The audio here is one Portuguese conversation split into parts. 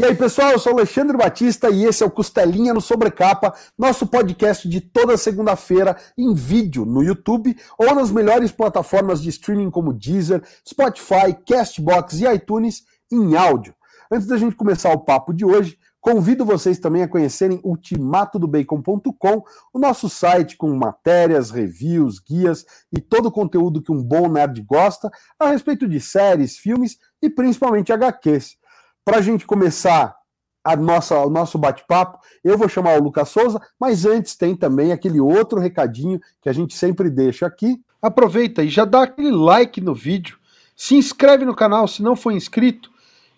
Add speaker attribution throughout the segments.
Speaker 1: E aí, pessoal, eu sou Alexandre Batista e esse é o Costelinha no Sobrecapa, nosso podcast de toda segunda-feira em vídeo no YouTube ou nas melhores plataformas de streaming como Deezer, Spotify, Castbox e iTunes em áudio. Antes da gente começar o papo de hoje, convido vocês também a conhecerem ultimatodobacon.com, o nosso site com matérias, reviews, guias e todo o conteúdo que um bom nerd gosta a respeito de séries, filmes e principalmente HQs. Para a gente começar a nossa, o nosso bate-papo, eu vou chamar o Lucas Souza, mas antes tem também aquele outro recadinho que a gente sempre deixa aqui. Aproveita e já dá aquele like no vídeo, se inscreve no canal se não for inscrito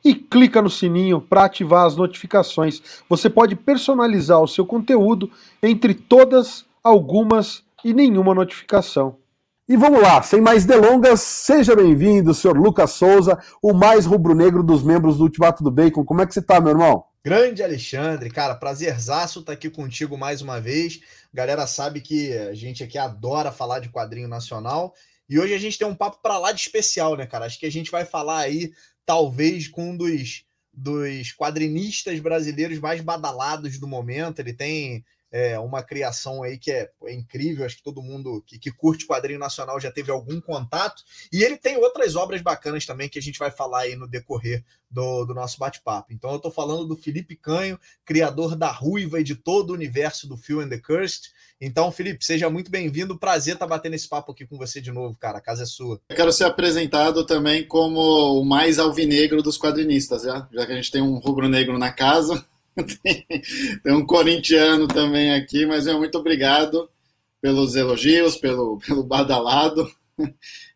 Speaker 1: e clica no sininho para ativar as notificações. Você pode personalizar o seu conteúdo entre todas, algumas e nenhuma notificação. E vamos lá, sem mais delongas, seja bem-vindo, senhor Lucas Souza, o mais rubro-negro dos membros do Ultimato do Bacon. Como é que você tá, meu irmão?
Speaker 2: Grande Alexandre, cara, prazerzaço estar tá aqui contigo mais uma vez. Galera sabe que a gente aqui adora falar de quadrinho nacional e hoje a gente tem um papo para lá de especial, né, cara? Acho que a gente vai falar aí, talvez, com um dos, dos quadrinistas brasileiros mais badalados do momento. Ele tem é uma criação aí que é, é, incrível, acho que todo mundo que, que, curte quadrinho nacional já teve algum contato, e ele tem outras obras bacanas também que a gente vai falar aí no decorrer do, do nosso bate-papo. Então eu estou falando do Felipe Canho, criador da Ruiva e de todo o universo do Phil and the Cursed. Então, Felipe, seja muito bem-vindo, prazer estar tá batendo esse papo aqui com você de novo, cara, a casa é sua.
Speaker 3: Eu quero ser apresentado também como o mais alvinegro dos quadrinistas, já, já que a gente tem um rubro-negro na casa, tem, um corintiano também aqui, mas meu, muito obrigado pelos elogios, pelo, pelo badalado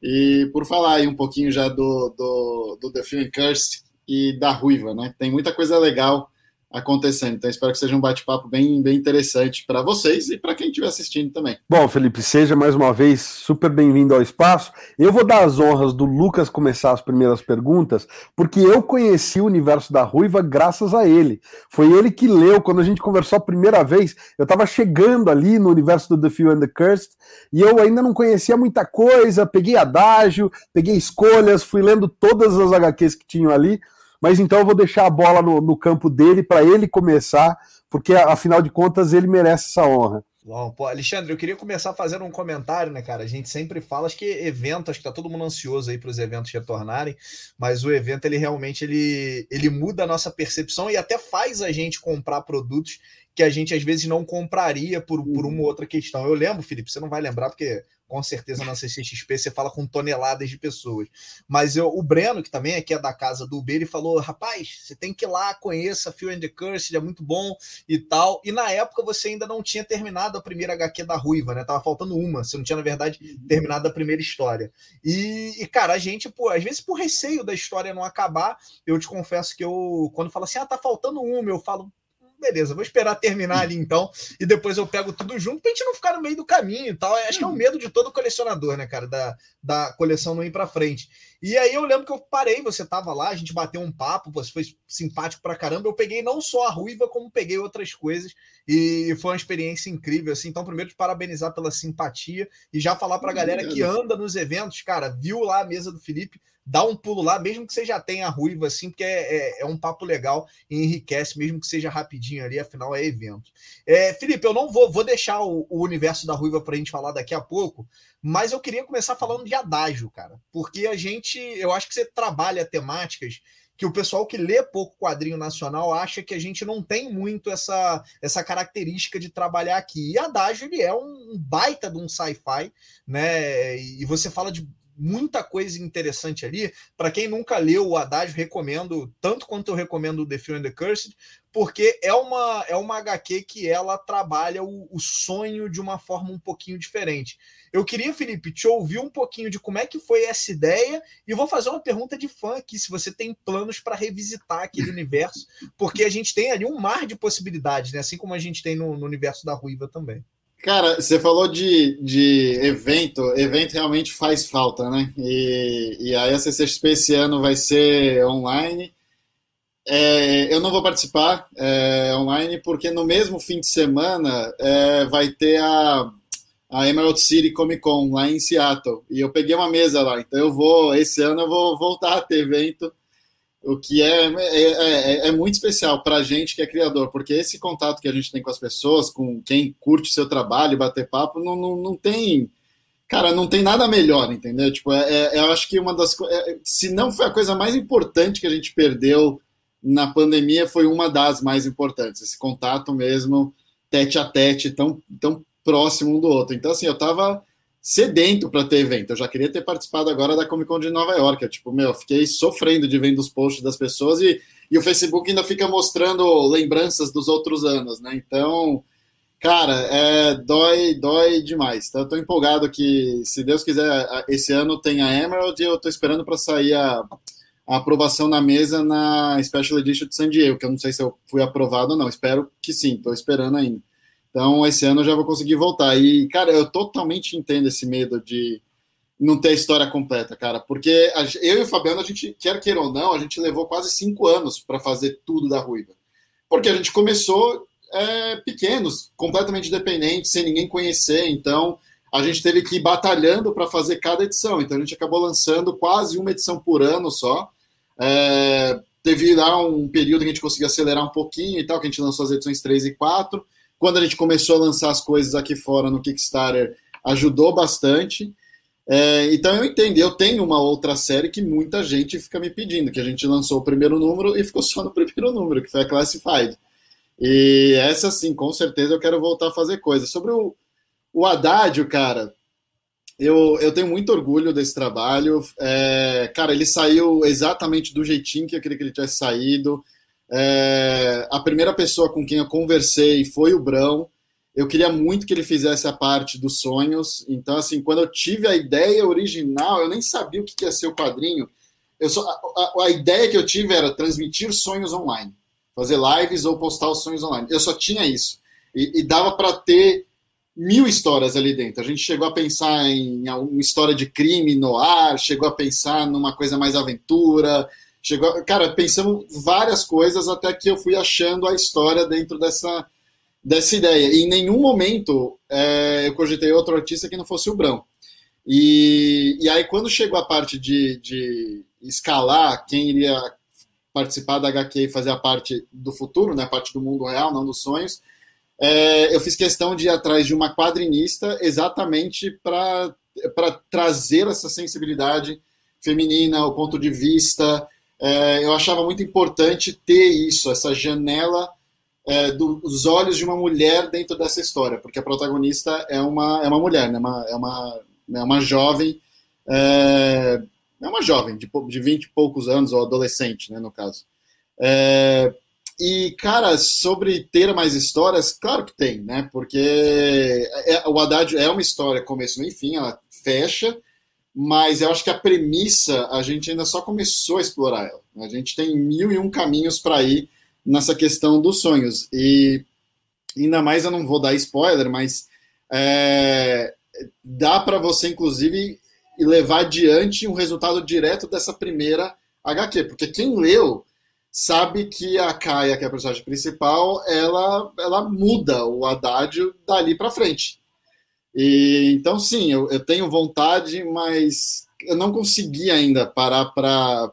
Speaker 3: e por falar aí um pouquinho já do, do, do The Film Curse e da Ruiva, né? Tem muita coisa legal acontecendo. Então, espero que seja um bate-papo bem, bem interessante para vocês e para quem estiver assistindo também.
Speaker 1: Bom, Felipe, seja mais uma vez super bem-vindo ao espaço. Eu vou dar as honras do Lucas começar as primeiras perguntas, porque eu conheci o universo da Ruiva graças a ele. Foi ele que leu, quando a gente conversou a primeira vez, eu estava chegando ali no universo do The Few and the Cursed, e eu ainda não conhecia muita coisa, peguei adágio, peguei escolhas, fui lendo todas as HQs que tinham ali, mas então eu vou deixar a bola no, no campo dele para ele começar, porque afinal de contas ele merece essa honra.
Speaker 2: Bom, pô, Alexandre, eu queria começar fazendo um comentário, né, cara? A gente sempre fala, acho que evento, acho que tá todo mundo ansioso aí para os eventos retornarem, mas o evento ele realmente ele, ele muda a nossa percepção e até faz a gente comprar produtos que a gente às vezes não compraria por, por uma ou outra questão. Eu lembro, Felipe, você não vai lembrar porque com certeza na CCXP você fala com toneladas de pessoas. Mas eu, o Breno, que também aqui é da casa do Uber, ele falou: rapaz, você tem que ir lá, conheça Phil and the Curse, é muito bom e tal. E na época você ainda não tinha terminado a primeira HQ da Ruiva, né? Tava faltando uma, você não tinha, na verdade, uhum. terminado a primeira história. E, e, cara, a gente, pô, às vezes por receio da história não acabar, eu te confesso que eu, quando fala assim, ah, tá faltando uma, eu falo, beleza, vou esperar terminar ali então, e depois eu pego tudo junto pra gente não ficar no meio do caminho e tal. Acho que é o medo de todo colecionador, né, cara, da, da coleção não ir pra frente. E aí eu lembro que eu parei, você tava lá, a gente bateu um papo, você foi simpático pra caramba. Eu peguei não só a ruiva, como peguei outras coisas, e foi uma experiência incrível, assim. Então, primeiro, te parabenizar pela simpatia e já falar pra galera que anda nos eventos, cara, viu lá a mesa do Felipe dá um pulo lá, mesmo que você já tenha a ruiva, assim, porque é, é, é, um papo legal e enriquece, mesmo que seja rapidinho ali, afinal é evento. É, Felipe, eu não vou, vou deixar o, o universo da ruiva para a gente falar daqui a pouco, mas eu queria começar falando de adágio, cara, porque a gente, eu acho que você trabalha temáticas que o pessoal que lê pouco quadrinho nacional acha que a gente não tem muito essa, essa característica de trabalhar aqui. E Adágio ele é um baita de um sci-fi, né? E você fala de muita coisa interessante ali. Para quem nunca leu o Haddad, recomendo, tanto quanto eu recomendo o The Fear and the Cursed, porque é uma, é uma HQ que ela trabalha o, o, sonho de uma forma um pouquinho diferente. Eu queria, Felipe, te ouvir um pouquinho de como é que foi essa ideia e vou fazer uma pergunta de fã aqui, se você tem planos para revisitar aquele universo, porque a gente tem ali um mar de possibilidades, né? assim como a gente tem no, no universo da Ruiva também.
Speaker 3: Cara, você falou de, de evento, evento realmente faz falta, né? E, e a SCXP esse ano vai ser online. É, eu não vou participar é, online porque no mesmo fim de semana é, vai ter a, a Emerald City Comic Con lá em Seattle e eu peguei uma mesa lá, então eu vou esse ano eu vou voltar a ter evento o que é, é, é, é muito especial para a gente que é criador, porque esse contato que a gente tem com as pessoas, com quem curte seu trabalho, bater papo, não, não, não tem. Cara, não tem nada melhor, entendeu? Tipo, é, é, eu acho que uma das é, se não foi a coisa mais importante que a gente perdeu na pandemia, foi uma das mais importantes. Esse contato mesmo, tete a tete, tão, tão próximo um do outro. Então, assim, eu tava sedento para ter evento. Eu já queria ter participado agora da Comic Con de Nova York. Eu, tipo, meu, fiquei sofrendo de vendo os posts das pessoas e, e o Facebook ainda fica mostrando lembranças dos outros anos, né? Então, cara, é, dói, dói demais. Então, eu tô empolgado que, se Deus quiser, esse ano tem a Emerald e eu tô esperando para sair a, a, aprovação na mesa na Special Edition de San Diego, que eu não sei se eu fui aprovado ou não. Espero que sim, tô esperando ainda. Então, esse ano eu já vou conseguir voltar. E, cara, eu totalmente entendo esse medo de não ter a história completa, cara. Porque eu e o Fabiano, a gente, quer queira ou não, a gente levou quase cinco anos para fazer tudo da Ruiva. Porque a gente começou é, pequenos, completamente dependentes, sem ninguém conhecer. Então, a gente teve que ir batalhando para fazer cada edição. Então, a gente acabou lançando quase uma edição por ano só. É, teve lá um período que a gente conseguiu acelerar um pouquinho e tal, que a gente lançou as edições 3 e 4 quando a gente começou a lançar as coisas aqui fora no Kickstarter, ajudou bastante. É, então eu entendo, eu tenho uma outra série que muita gente fica me pedindo, que a gente lançou o primeiro número e ficou só no primeiro número, que foi a Classified. E essa sim, com certeza eu quero voltar a fazer coisas. Sobre o, o Haddad, cara, eu, eu tenho muito orgulho desse trabalho. É, cara, ele saiu exatamente do jeitinho que eu queria que ele tivesse saído. É, a primeira pessoa com quem eu conversei foi o Brão. Eu queria muito que ele fizesse a parte dos sonhos. Então, assim, quando eu tive a ideia original, eu nem sabia o que ia ser o quadrinho. Eu só, a, a ideia que eu tive era transmitir sonhos online, fazer lives ou postar os sonhos online. Eu só tinha isso. E, e dava para ter mil histórias ali dentro. A gente chegou a pensar em uma história de crime no ar, chegou a pensar numa coisa mais aventura, Chegou, cara, pensamos várias coisas até que eu fui achando a história dentro dessa, dessa ideia. E em nenhum momento é, eu cogitei outro artista que não fosse o Brão. E, e aí, quando chegou a parte de, de escalar quem iria participar da HQ e fazer a parte do futuro, né, a parte do mundo real, não dos sonhos, é, eu fiz questão de ir atrás de uma quadrinista exatamente para trazer essa sensibilidade feminina, o ponto de vista, é, eu achava muito importante ter isso, essa janela é, dos olhos de uma mulher dentro dessa história, porque a protagonista é uma, é uma mulher, né? uma, é, uma, é uma jovem, é, é uma jovem de, de 20 e poucos anos, ou adolescente, né, no caso. É, e, cara, sobre ter mais histórias, claro que tem, né? Porque é, o Haddad é uma história, começo, e fim, ela fecha, mas eu acho que a premissa a gente ainda só começou a explorar ela. A gente tem mil e um caminhos para ir nessa questão dos sonhos. E ainda mais eu não vou dar spoiler, mas é, dá para você, inclusive, levar adiante um resultado direto dessa primeira HQ, porque quem leu sabe que a Kaia, que é a personagem principal, ela, ela muda o Haddad dali para frente. E, então, sim, eu, eu tenho vontade, mas eu não consegui ainda parar para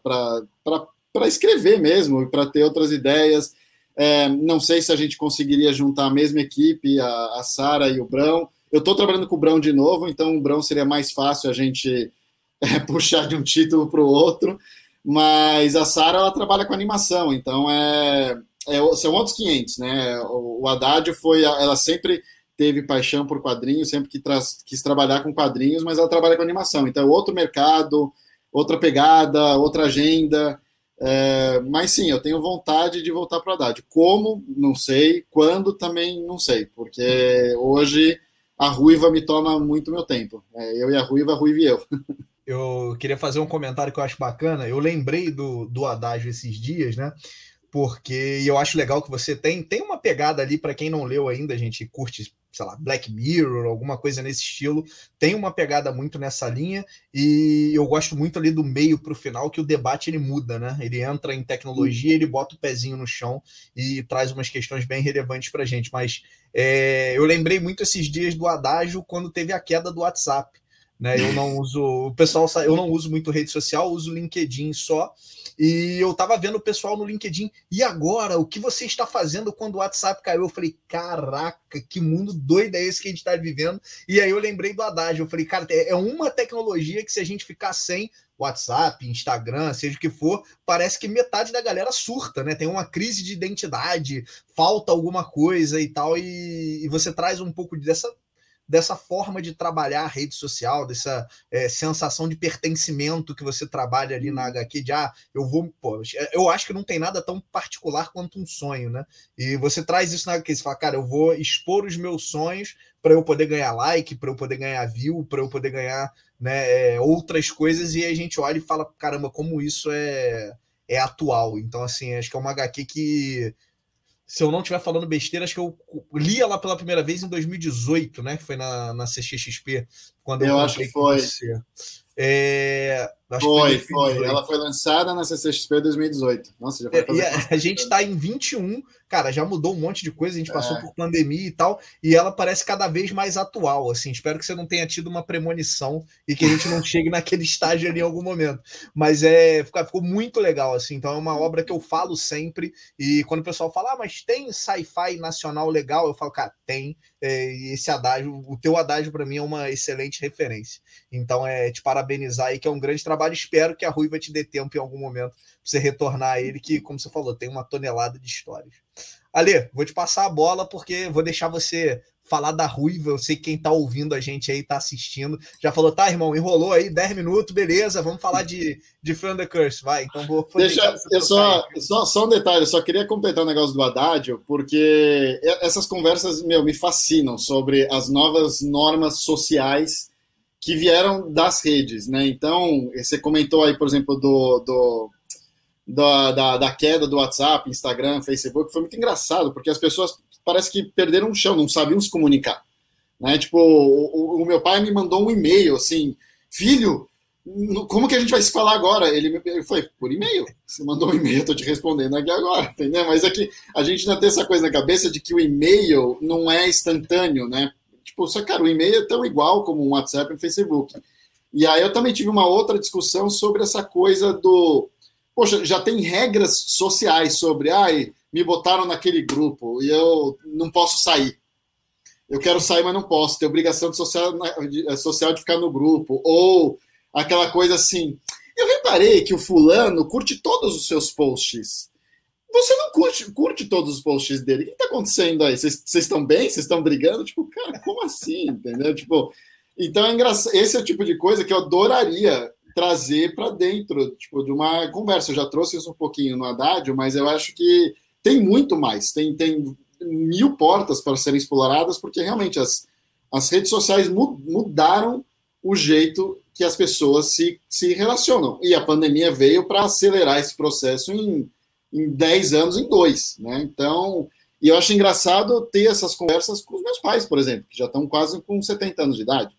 Speaker 3: escrever mesmo, para ter outras ideias. É, não sei se a gente conseguiria juntar a mesma equipe, a, a Sara e o Brão. Eu estou trabalhando com o Brão de novo, então o Brão seria mais fácil a gente é, puxar de um título para o outro. Mas a Sara ela trabalha com animação, então é, é, são outros 500, né? O, o Haddad foi, ela sempre teve paixão por quadrinhos, sempre que quis trabalhar com quadrinhos, mas ela trabalha com animação. Então, outro mercado, outra pegada, outra agenda. É, mas sim, eu tenho vontade de voltar para o Haddad. Como? Não sei. Quando? Também não sei. Porque hoje a Ruiva me toma muito meu tempo. É, eu e a Ruiva, a Ruiva e eu.
Speaker 2: Eu queria fazer um comentário que eu acho bacana. Eu lembrei do, do Haddad esses dias, né? Porque eu acho legal que você tem. Tem uma pegada ali, para quem não leu ainda, a gente curte sei lá, Black Mirror, alguma coisa nesse estilo. Tem uma pegada muito nessa linha e eu gosto muito ali do meio para o final que o debate ele muda, né? Ele entra em tecnologia, ele bota o pezinho no chão e traz umas questões bem relevantes para gente. Mas é, eu lembrei muito esses dias do Adágio quando teve a queda do WhatsApp. Né? Eu não uso, o pessoal, eu não uso muito rede social, uso LinkedIn só. E eu tava vendo o pessoal no LinkedIn, e agora, o que você está fazendo quando o WhatsApp caiu? Eu falei, caraca, que mundo doido é esse que a gente está vivendo? E aí eu lembrei do Haddad, eu falei, cara, é, uma tecnologia que se a gente ficar sem WhatsApp, Instagram, seja o que for, parece que metade da galera surta, né? Tem uma crise de identidade, falta alguma coisa e tal, e, e você traz um pouco dessa dessa forma de trabalhar a rede social, dessa é, sensação de pertencimento que você trabalha ali na HQ, de ah, eu vou. Pô, eu acho que não tem nada tão particular quanto um sonho, né? E você traz isso na HQ, você fala, cara, eu vou expor os meus sonhos para eu poder ganhar like, para eu poder ganhar view, para eu poder ganhar né, é, outras coisas, e a gente olha e fala, caramba, como isso é, é atual. Então, assim, acho que é uma HQ que se eu não estiver falando besteira, acho que eu li ela pela primeira vez em 2018, né? Que foi na, na CXXP.
Speaker 3: Quando eu, eu acho que foi.
Speaker 2: É,
Speaker 3: foi, foi, foi. Ela foi lançada na CCXP 2018. Nossa, já foi
Speaker 2: fazer. A, a gente está em 21, cara, já mudou um monte de coisa, a gente passou é. por pandemia e tal, e ela parece cada vez mais atual, assim. Espero que você não tenha tido uma premonição e que a gente não chegue naquele estágio ali em algum momento. Mas é, ficou muito legal, assim. Então é uma obra que eu falo sempre, e quando o pessoal fala, ah, mas tem sci-fi nacional legal, eu falo, cara, tem. É, esse adágio, o teu adágio para mim é uma excelente referência. Então é te parabenizar aí, que é um grande trabalho trabalho. Espero que a Ruiva te dê tempo em algum momento para você retornar a ele, que, como você falou, tem uma tonelada de histórias. Ale, vou te passar a bola porque vou deixar você falar da Ruiva. Eu sei que quem está ouvindo a gente aí, está assistindo, já falou, tá, irmão, enrolou aí 10 minutos, beleza, vamos falar de, de From the Curse, vai. Então vou.
Speaker 3: Deixa, eu só, só, só um detalhe, eu só queria completar o um negócio do Haddad, porque essas conversas, meu, me fascinam sobre as novas normas sociais que vieram das redes, né? Então, você comentou aí, por exemplo, do, do da, da, da, queda do WhatsApp, Instagram, Facebook, foi muito engraçado, porque as pessoas parece que perderam o chão, não sabiam se comunicar. Né? Tipo, o, o meu pai me mandou um e-mail assim, filho, como que a gente vai se falar agora? Ele, ele foi, por e-mail. Você mandou um e-mail, eu tô te respondendo aqui agora, entendeu? Mas é que a gente ainda tem essa coisa na cabeça de que o e-mail não é instantâneo, né? Tipo, só, cara, o e-mail é tão igual como um WhatsApp e um Facebook. E aí eu também tive uma outra discussão sobre essa coisa do. Poxa, já tem regras sociais sobre, ai, me botaram naquele grupo e eu não posso sair. Eu quero sair, mas não posso. Tem obrigação de social, de, eh, social de ficar no grupo. Ou aquela coisa assim. Eu reparei que o fulano curte todos os seus posts você não curte, curte todos os posts dele. O que está acontecendo aí? Vocês estão bem? Vocês estão brigando? Tipo, cara, como assim? Entendeu? Tipo, então é engraçado. Esse é o tipo de coisa que eu adoraria trazer para dentro tipo, de uma conversa. Eu já trouxe isso um pouquinho no Haddad, mas eu acho que tem muito mais. Tem, tem mil portas para serem exploradas, porque realmente as, as redes sociais mudaram o jeito que as pessoas se, se relacionam. E a pandemia veio para acelerar esse processo em em 10 anos em dois, né? Então, e eu acho engraçado ter essas conversas com os meus pais, por exemplo, que já estão quase com 70 anos de idade,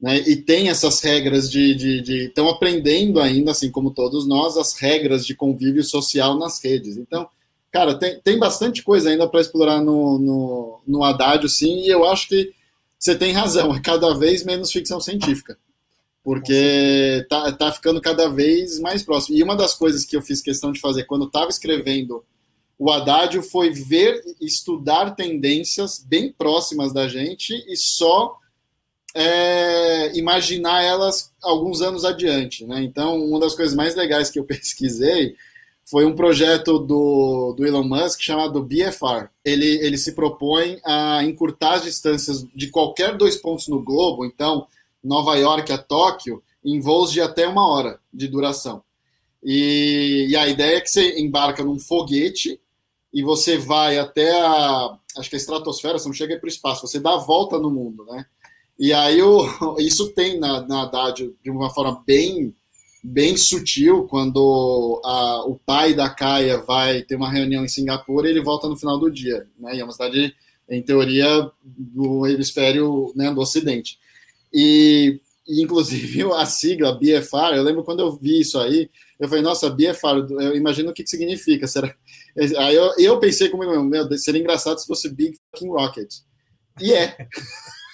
Speaker 3: né? E tem essas regras de, de, de estão aprendendo ainda, assim como todos nós, as regras de convívio social nas redes. Então, cara, tem, tem bastante coisa ainda para explorar no, no, no Haddad, sim, e eu acho que você tem razão, é cada vez menos ficção científica porque tá, tá ficando cada vez mais próximo. E uma das coisas que eu fiz questão de fazer quando estava escrevendo o Haddad foi ver, estudar tendências bem próximas da gente e só é, imaginar elas alguns anos adiante. Né? Então, uma das coisas mais legais que eu pesquisei foi um projeto do, do Elon Musk chamado BFR. Ele, ele se propõe a encurtar as distâncias de qualquer dois pontos no globo, então Nova York a Tóquio em voos de até uma hora de duração. E, e, a ideia é que você embarca num foguete e você vai até a, acho que a estratosfera, você não chega para o espaço, você dá a volta no mundo, né? E aí o, isso tem na, na Haddad de uma forma bem bem sutil, quando a, o pai da Caia vai ter uma reunião em Singapura, ele volta no final do dia, né? E é uma cidade, em teoria, do hemisfério né, do Ocidente. E, inclusive, a sigla BFR, eu lembro quando eu vi isso aí, eu falei, nossa, BFR, eu imagino o que, que significa. Será? Aí eu, eu pensei comigo, meu, seria engraçado se fosse Big Fucking Rocket. E é.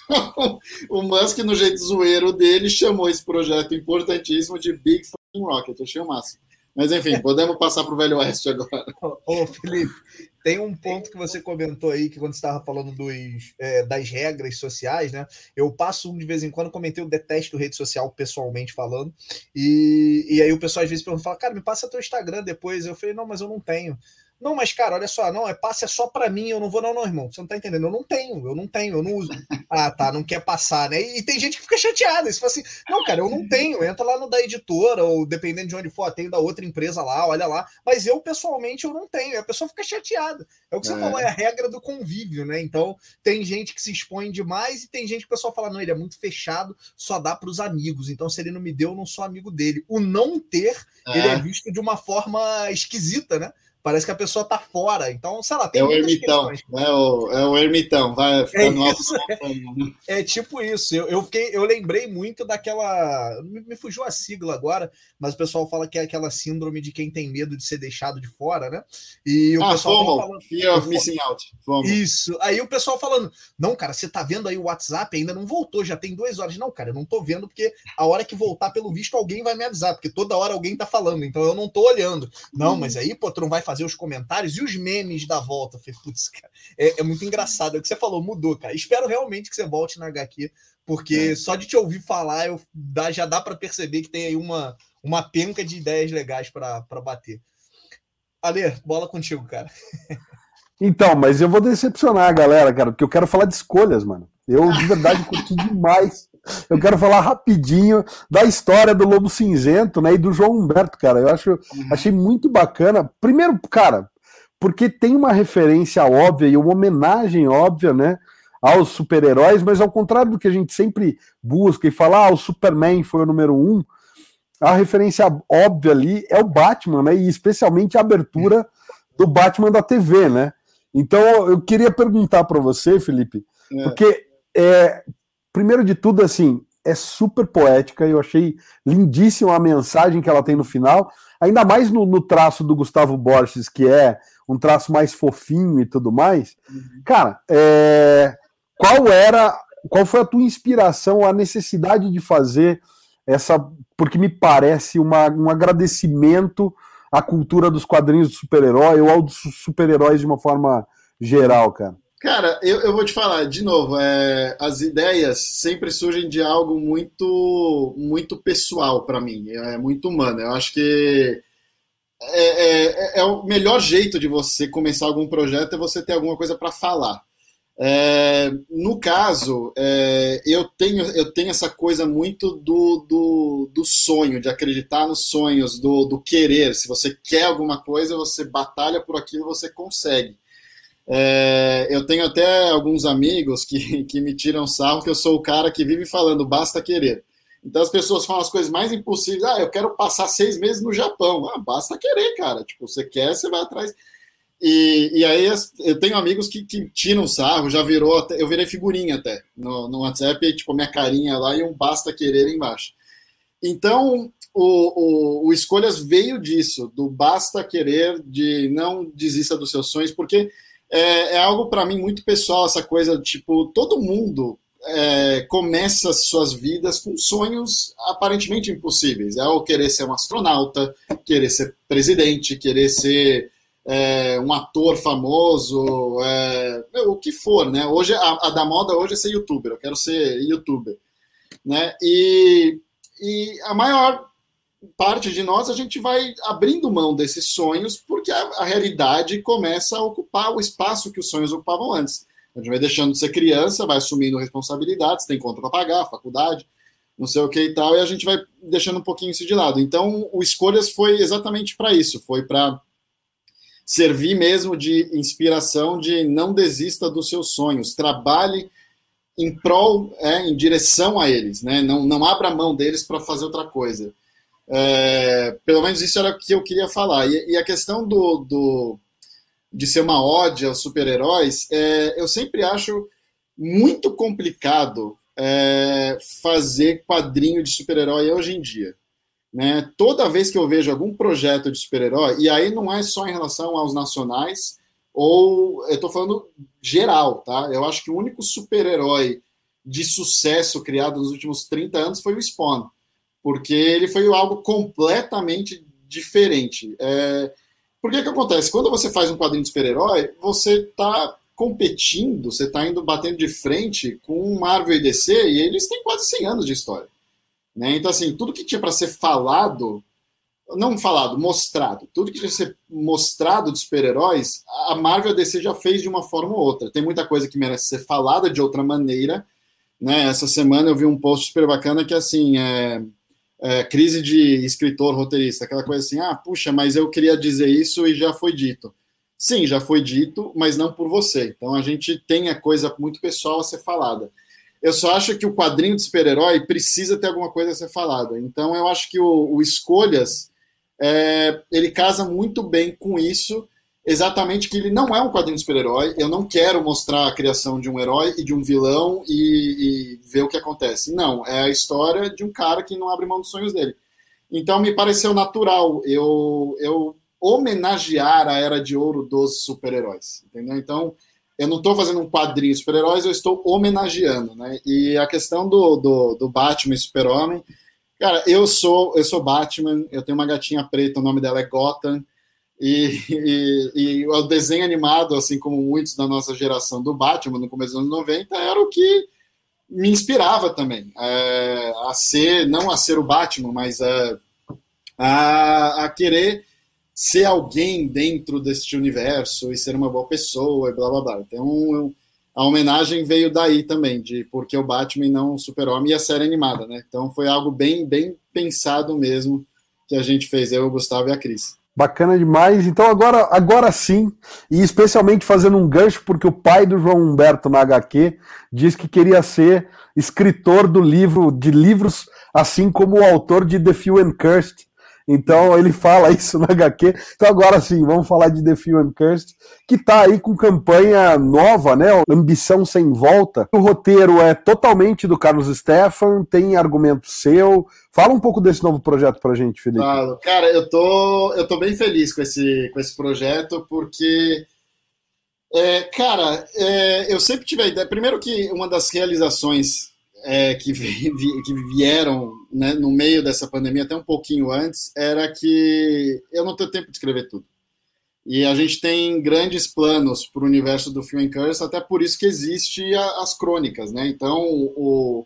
Speaker 3: o Musk, no jeito zoeiro dele, chamou esse projeto importantíssimo de Big Fucking Rocket. Eu achei o máximo. Mas enfim, podemos passar para o Velho Oeste agora.
Speaker 2: Ô, Felipe, tem um ponto que você comentou aí, que quando você estava falando dos, é, das regras sociais, né? Eu passo um de vez em quando, comentei, eu detesto rede social pessoalmente falando. E, e aí o pessoal às vezes pergunta, fala, cara, me passa teu Instagram depois. Eu falei, não, mas eu não tenho. Não, mas cara, olha só, não, é passe é só para mim, eu não vou, não, não, irmão. Você não tá entendendo? Eu não tenho, eu não tenho, eu não uso. Ah, tá, não quer passar, né? E, e tem gente que fica chateada. Você fala assim, não, cara, eu não tenho. Entra lá no da editora, ou dependendo de onde for, tem da outra empresa lá, olha lá. Mas eu, pessoalmente, eu não tenho. E a pessoa fica chateada. É o que você é. falou, é a regra do convívio, né? Então, tem gente que se expõe demais e tem gente que o pessoal fala, não, ele é muito fechado, só dá para os amigos. Então, se ele não me deu, eu não sou amigo dele. O não ter, é. ele é visto de uma forma esquisita, né? Parece que a pessoa tá fora. Então, sei lá, tem
Speaker 3: É o ermitão, é o, é o ermitão, vai ficar
Speaker 2: é. É, é, tipo isso. Eu, eu, fiquei, eu lembrei muito daquela. Me, me, fugiu a sigla agora, mas o pessoal fala que é aquela síndrome de quem tem medo de ser deixado de fora, né?
Speaker 3: E o ah, pessoal FOMO, falando, Fear of Missing Out.
Speaker 2: FOMO. Isso. Aí o pessoal falando: não, cara, você tá vendo aí o WhatsApp, ainda não voltou, já tem duas horas. Não, cara, eu não tô vendo, porque a hora que voltar, pelo visto, alguém vai me avisar, porque toda hora alguém tá falando, então eu não tô olhando. Não, hum. mas aí, pô, tu não vai fazer os comentários e os memes da volta. falei, putz, cara, é, é, muito engraçado. É o que você falou, mudou, cara. Espero realmente que você volte na HQ, porque é. só de te ouvir falar, eu, dá, já dá para perceber que tem aí uma, uma penca de ideias legais para bater. Ale, bola contigo, cara.
Speaker 1: Então, mas eu vou decepcionar a galera, cara, porque eu quero falar de escolhas, mano. Eu, de verdade, curti demais eu quero falar rapidinho da história do Lobo Cinzento, né, e do João Humberto, cara. Eu acho, uhum. achei muito bacana. Primeiro, cara, porque tem uma referência óbvia e uma homenagem óbvia, né, aos super-heróis, mas ao contrário do que a gente sempre busca e fala, ah, o Superman foi o número um, a referência óbvia ali é o Batman, né, e especialmente a abertura do Batman da TV, né. Então eu queria perguntar para você, Felipe, é. porque é, primeiro de tudo, assim, é super poética, eu achei lindíssima a mensagem que ela tem no final, ainda mais no, no traço do Gustavo Borges, que é um traço mais fofinho e tudo mais. Uhum. Cara, é... qual era, qual foi a tua inspiração, a necessidade de fazer essa, porque me parece uma, um agradecimento à cultura dos quadrinhos do super-herói ou aos super-heróis de uma forma geral, cara?
Speaker 3: Cara, eu, eu vou te falar, de novo, é, as ideias sempre surgem de algo muito, muito pessoal para mim, é muito humano. Eu acho que é, é, é, é, o melhor jeito de você começar algum projeto é você ter alguma coisa para falar. É, no caso, é, eu, tenho, eu tenho essa coisa muito do, do, do sonho, de acreditar nos sonhos, do, do querer. Se você quer alguma coisa, você batalha por aquilo, você consegue. É, eu tenho até alguns amigos que, que me tiram sarro que eu sou o cara que vive falando basta querer. Então as pessoas falam as coisas mais impossíveis. Ah, eu quero passar seis meses no Japão. Ah, basta querer, cara. Tipo, você quer, você vai atrás. E, e aí eu tenho amigos que, que tiram sarro, já virou até, eu virei figurinha até no, no WhatsApp, tipo, minha carinha lá e um basta querer embaixo. Então, o, o, o Escolhas veio disso, do basta querer, de não desista dos seus sonhos, porque é, é algo para mim muito pessoal, essa coisa, tipo, todo mundo é, começa suas vidas com sonhos aparentemente impossíveis. É o querer ser um astronauta, querer ser presidente, querer ser é, um ator famoso, é, o que for, né? Hoje a, a, da moda hoje é ser youtuber. Eu quero ser youtuber, né? E, e a maior parte de nós a gente vai abrindo mão desses sonhos porque a, a, realidade começa a ocupar o espaço que os sonhos ocupavam antes. A gente vai deixando de ser criança, vai assumindo responsabilidades, tem conta para pagar, faculdade, não sei o que e tal, e a gente vai deixando um pouquinho isso de lado. Então, o Escolhas foi exatamente para isso, foi para servir mesmo de inspiração de não desista dos seus sonhos, trabalhe em prol, é, em direção a eles, né? não, não abra mão deles para fazer outra coisa. É, pelo menos isso era o que eu queria falar. E, e a questão do, do, de ser uma ódio aos super-heróis, é, eu sempre acho muito complicado é, fazer quadrinho de super-herói hoje em dia. Né? Toda vez que eu vejo algum projeto de super-herói, e aí não é só em relação aos nacionais, ou eu estou falando geral, tá? Eu acho que o único super-herói de sucesso criado nos últimos 30 anos foi o Spawn, porque ele foi algo completamente diferente. É, por que que acontece? Quando você faz um quadrinho de super-herói, você está competindo, você está indo batendo de frente com Marvel e DC, e eles têm quase 100 anos de história. Né? Então, assim, tudo que tinha para ser falado, não falado, mostrado, tudo que tinha ser mostrado de super-heróis, a Marvel e a DC já fez de uma forma ou outra. Tem muita coisa que merece ser falada de outra maneira. Né? Essa semana eu vi um post super bacana que, assim, é, é, crise de escritor, roteirista, aquela coisa assim, ah, puxa, mas eu queria dizer isso e já foi dito. Sim, já foi dito, mas não por você. Então a gente tem a coisa muito pessoal a ser falada. Eu só acho que o quadrinho de super-herói precisa ter alguma coisa a ser falada. Então eu acho que o, o Escolhas é, ele casa muito bem com isso, exatamente que ele não é um quadrinho de super-herói. Eu não quero mostrar a criação de um herói e de um vilão e, e ver o que acontece. Não, é a história de um cara que não abre mão dos sonhos dele. Então me pareceu natural. Eu, eu homenagear a era de ouro dos super-heróis, entendeu? Então, eu não estou fazendo um quadrinho de super-heróis, eu estou homenageando, né? E a questão do, do, do Batman e Super-Homem, cara, eu sou eu sou Batman, eu tenho uma gatinha preta, o nome dela é Gotham, e, e, e, o desenho animado, assim como muitos da nossa geração do Batman no começo dos anos 90, era o que me inspirava também é, a ser, não a ser o Batman, mas a, a, a querer ser alguém dentro deste universo e ser uma boa pessoa e blá blá blá. Então a homenagem veio daí também, de porque o Batman não o Super-Homem e a série animada, né? Então foi algo bem, bem pensado mesmo que a gente fez, eu, o Gustavo e a Cris.
Speaker 1: Bacana demais. Então agora, agora sim, e especialmente fazendo um gancho, porque o pai do João Humberto na HQ diz que queria ser escritor do livro, de livros, assim como o autor de The Few and Cursed, então ele fala isso na HQ. Então agora sim, vamos falar de The Few and Cursed, que tá aí com campanha nova, né? Ambição sem volta. O roteiro é totalmente do Carlos Stefan, tem argumento seu. Fala um pouco desse novo projeto pra gente, Felipe.
Speaker 3: Falo. Cara, eu tô, eu tô bem feliz com esse, com esse projeto, porque é, cara, é, eu sempre tive a ideia. Primeiro que uma das realizações é, que, vi, que, vieram né, no meio dessa pandemia, até um pouquinho antes, era que eu não tenho tempo de escrever tudo. E a gente tem grandes planos para o universo do Film Curse, até por isso que existe as crônicas, né? Então, o,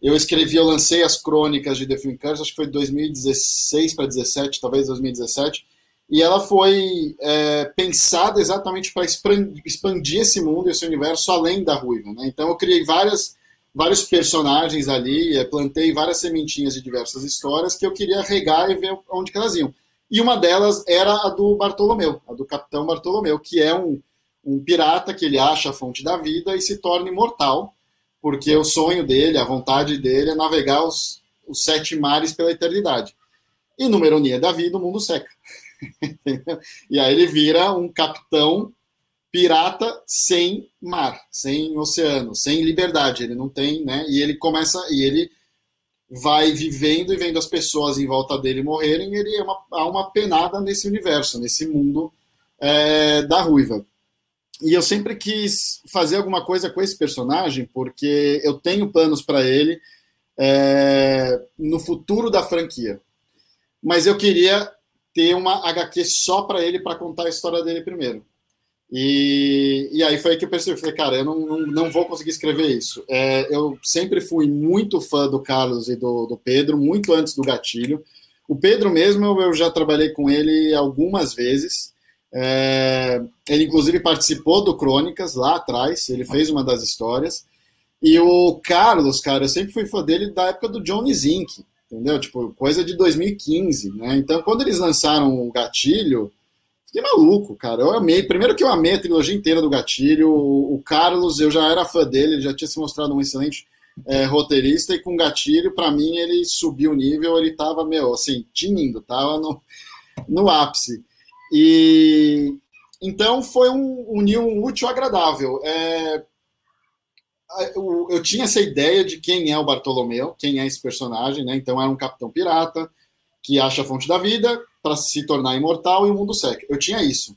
Speaker 3: eu escrevi, eu lancei as crônicas de The Film Curse, acho que foi 2016 para 2017, talvez 2017, e ela foi é, pensada exatamente para expandir esse mundo, esse universo, além da Ruiva, né? Então, eu criei várias vários personagens ali, eh, plantei várias sementinhas de diversas histórias que eu queria regar e ver onde elas iam. E uma delas era a do Bartolomeu, a do Capitão Bartolomeu, que é um, um pirata que ele acha a fonte da vida e se torna imortal, porque o sonho dele, a vontade dele é navegar os, os sete mares pela eternidade. E numa ironia da vida, o mundo seca. e aí ele vira um capitão pirata sem mar, sem oceano, sem liberdade. Ele não tem, né? E ele começa e ele vai vivendo e vendo as pessoas em volta dele morrerem. Ele é uma, há uma penada nesse universo, nesse mundo é, da ruiva. E eu sempre quis fazer alguma coisa com esse personagem, porque eu tenho planos para ele é, no futuro da franquia. Mas eu queria ter uma HQ só para ele para contar a história dele primeiro. E, e aí foi aí que eu percebi, falei, cara, eu não, não, não vou conseguir escrever isso. É, eu sempre fui muito fã do Carlos e do, do Pedro, muito antes do Gatilho. O Pedro mesmo, eu, já trabalhei com ele algumas vezes. É, ele, inclusive, participou do Crônicas lá atrás, ele fez uma das histórias. E o Carlos, cara, eu sempre fui fã dele da época do Johnny Zink, entendeu? Tipo, coisa de 2015, né? Então, quando eles lançaram o Gatilho, Fiquei maluco, cara. Eu amei. Primeiro que eu amei a trilogia inteira do Gatilho. O, Carlos, eu já era fã dele, ele já tinha se mostrado um excelente é, roteirista. E com Gatilho, para mim, ele subiu o nível. Ele tava, meu, assim, tinindo, tava no, no ápice. E então foi um um útil agradável. É, eu, eu, tinha essa ideia de quem é o Bartolomeu, quem é esse personagem, né? Então era um capitão pirata que acha a fonte da vida, para se tornar imortal e o mundo seca. Eu tinha isso.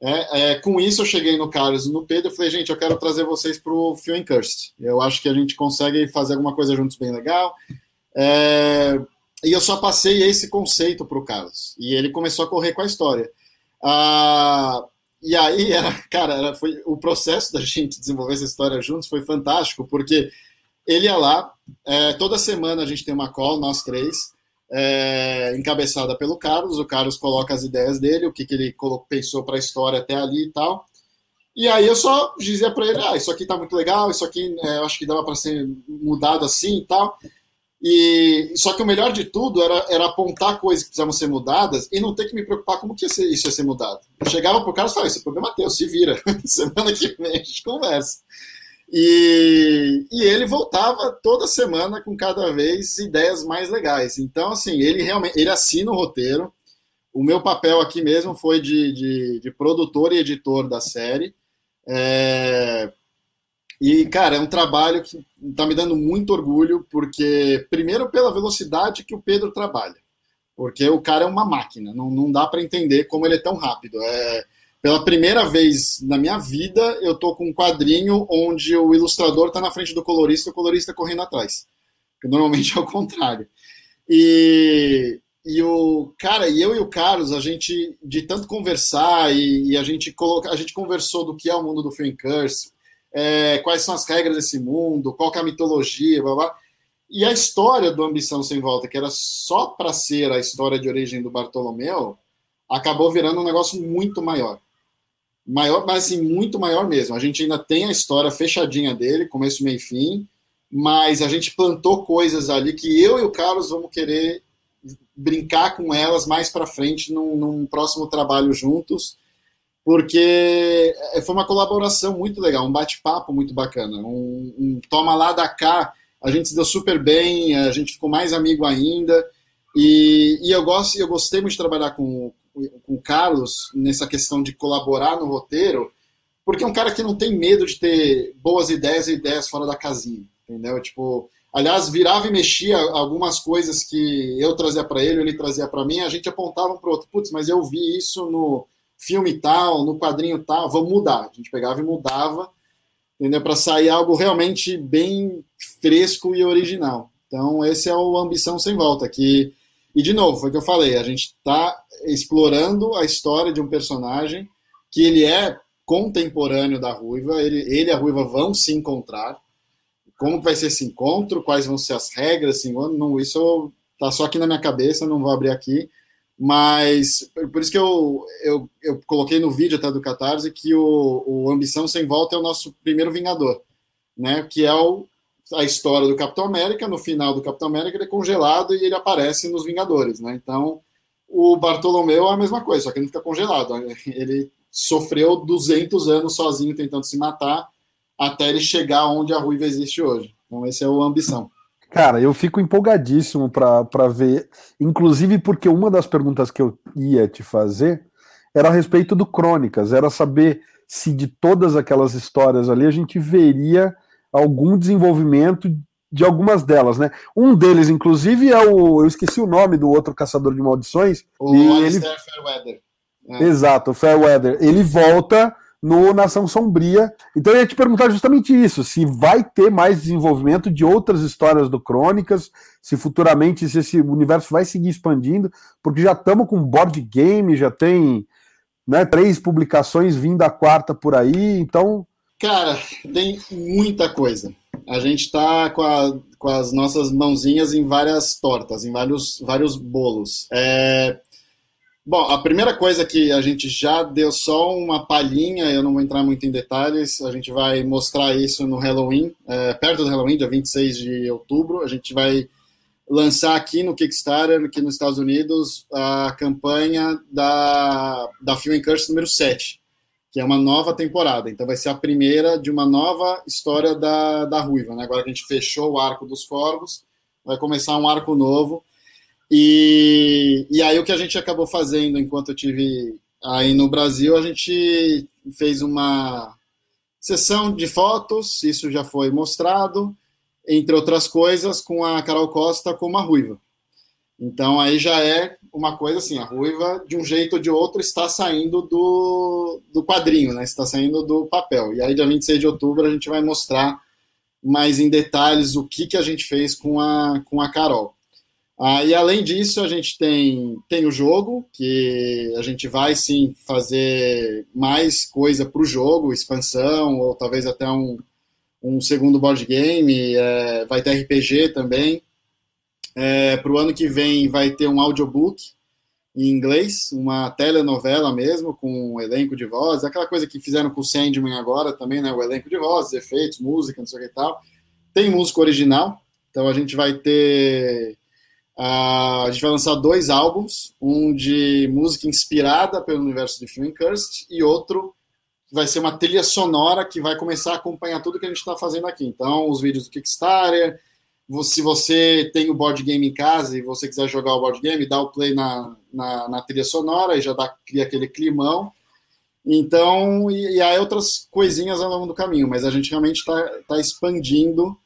Speaker 3: É, é, com isso, eu cheguei no Carlos e no Pedro e falei, gente, eu quero trazer vocês para o Fio Cursed. Eu acho que a gente consegue fazer alguma coisa juntos bem legal. É, e eu só passei esse conceito para o Carlos. E ele começou a correr com a história. Ah, e aí, era, cara, era, foi, o processo da gente desenvolver essa história juntos foi fantástico, porque ele ia lá, é, toda semana a gente tem uma call, nós três, é, encabeçada pelo Carlos. O Carlos coloca as ideias dele, o que, que ele pensou para a história até ali e tal. E aí eu só dizia para ele: ah, isso aqui tá muito legal, isso aqui é, eu acho que dava para ser mudado assim e tal. E só que o melhor de tudo era, era apontar coisas que precisavam ser mudadas e não ter que me preocupar como que isso ia ser mudado. Eu chegava pro Carlos e falava: esse problema é teu, se vira. Semana que vem a gente conversa. E, e ele voltava toda semana com cada vez ideias mais legais. Então, assim, ele realmente ele assina o roteiro. O meu papel aqui mesmo foi de, de, de produtor e editor da série. É, e, cara, é um trabalho que está me dando muito orgulho, porque, primeiro, pela velocidade que o Pedro trabalha. Porque o cara é uma máquina, não, não dá para entender como ele é tão rápido. É, pela primeira vez na minha vida, eu tô com um quadrinho onde o ilustrador está na frente do colorista e o colorista correndo atrás. Normalmente é o contrário. E, e o cara, e eu e o Carlos, a gente, de tanto conversar, e, e a, gente coloca, a gente conversou do que é o mundo do Film Curse, é, quais são as regras desse mundo, qual é a mitologia, blá blá. E a história do Ambição Sem Volta, que era só para ser a história de origem do Bartolomeu, acabou virando um negócio muito maior. Maior, mas assim, muito maior mesmo. A gente ainda tem a história fechadinha dele, começo, meio e fim, mas a gente plantou coisas ali que eu e o Carlos vamos querer brincar com elas mais para frente num, num, próximo trabalho juntos, porque foi uma colaboração muito legal, um bate-papo muito bacana, um, um, toma lá da cá, a gente se deu super bem, a gente ficou mais amigo ainda, e, e eu, gosto, eu gostei muito de trabalhar com, com o Carlos nessa questão de colaborar no roteiro, porque é um cara que não tem medo de ter boas ideias e ideias fora da casinha, entendeu? Tipo, aliás, virava e mexia algumas coisas que eu trazia para ele, ele trazia para mim, a gente apontava um para outro, putz, mas eu vi isso no filme tal, no quadrinho tal, vamos mudar. A gente pegava e mudava, entendeu? Para sair algo realmente bem fresco e original. Então, esse é o Ambição Sem Volta, que e, de novo, foi o que eu falei, a gente está explorando a história de um personagem que ele é contemporâneo da Ruiva, ele, ele e a Ruiva vão se encontrar. Como vai ser esse encontro, quais vão ser as regras, assim, não, isso tá só aqui na minha cabeça, não vou abrir aqui, mas por isso que eu, eu, eu coloquei no vídeo até do Catarse que o, o Ambição Sem Volta é o nosso primeiro Vingador, né, que é o a história do Capitão América, no final do Capitão América ele é congelado e ele aparece nos Vingadores, né? Então, o Bartolomeu é a mesma coisa, só que ele fica congelado. Ele sofreu 200 anos sozinho tentando se matar até ele chegar onde a Ruiva existe hoje. Então, esse é o Ambição.
Speaker 1: Cara, eu fico empolgadíssimo para ver, inclusive porque uma das perguntas que eu ia te fazer era a respeito do Crônicas, era saber se de todas aquelas histórias ali a gente veria algum desenvolvimento de algumas delas, né? Um deles, inclusive, é o. Eu esqueci o nome do outro caçador de maldições.
Speaker 3: O ele... Fairweather.
Speaker 1: É. Exato, o Fairweather. Ele volta no Nação Sombria. Então eu ia te perguntar justamente isso: se vai ter mais desenvolvimento de outras histórias do Crônicas, se futuramente se esse universo vai seguir expandindo, porque já estamos com board game, já tem né, três publicações vindo a quarta por aí, então
Speaker 3: Cara, tem muita coisa. A gente está com, com, as nossas mãozinhas em várias tortas, em vários, vários bolos. É... Bom, a primeira coisa que a gente já deu só uma palhinha, eu não vou entrar muito em detalhes, a gente vai mostrar isso no Halloween, é, perto do Halloween, dia 26 de outubro. A gente vai lançar aqui no Kickstarter, aqui nos Estados Unidos, a campanha da, da Film Curse número 7 que é uma nova temporada. Então vai ser a primeira de uma nova história da, da Ruiva. Né? Agora que a gente fechou o arco dos Corvos, vai começar um arco novo. E, e aí o que a gente acabou fazendo enquanto eu tive aí no Brasil, a gente fez uma sessão de fotos, isso já foi mostrado, entre outras coisas, com a Carol Costa como a Ruiva. Então aí já é uma coisa assim, a ruiva, de um jeito ou de outro, está saindo do, do quadrinho, né? Está saindo do papel. E aí, dia 26 de outubro, a gente vai mostrar mais em detalhes o que, que a gente fez com a, com a Carol. Ah, e além disso, a gente tem, tem o jogo, que a gente vai sim fazer mais coisa para o jogo, expansão, ou talvez até um, um segundo board game, é, vai ter RPG também. É, para o ano que vem vai ter um audiobook em inglês, uma telenovela mesmo, com um elenco de vozes, aquela coisa que fizeram com o Sandman agora também, né? O elenco de vozes, efeitos, música, não sei o que e tal. Tem música original, então a gente vai ter. Uh, a gente vai lançar dois álbuns, um de música inspirada pelo universo de Film Cursed e outro vai ser uma trilha sonora que vai começar a acompanhar tudo que a gente está fazendo aqui. Então, os vídeos do Kickstarter, se você tem o board game em casa e você quiser jogar o board game, dá o play na, na, na trilha sonora e já dá, cria aquele climão. Então, e, e há outras coisinhas ao longo do caminho, mas a gente realmente está tá expandindo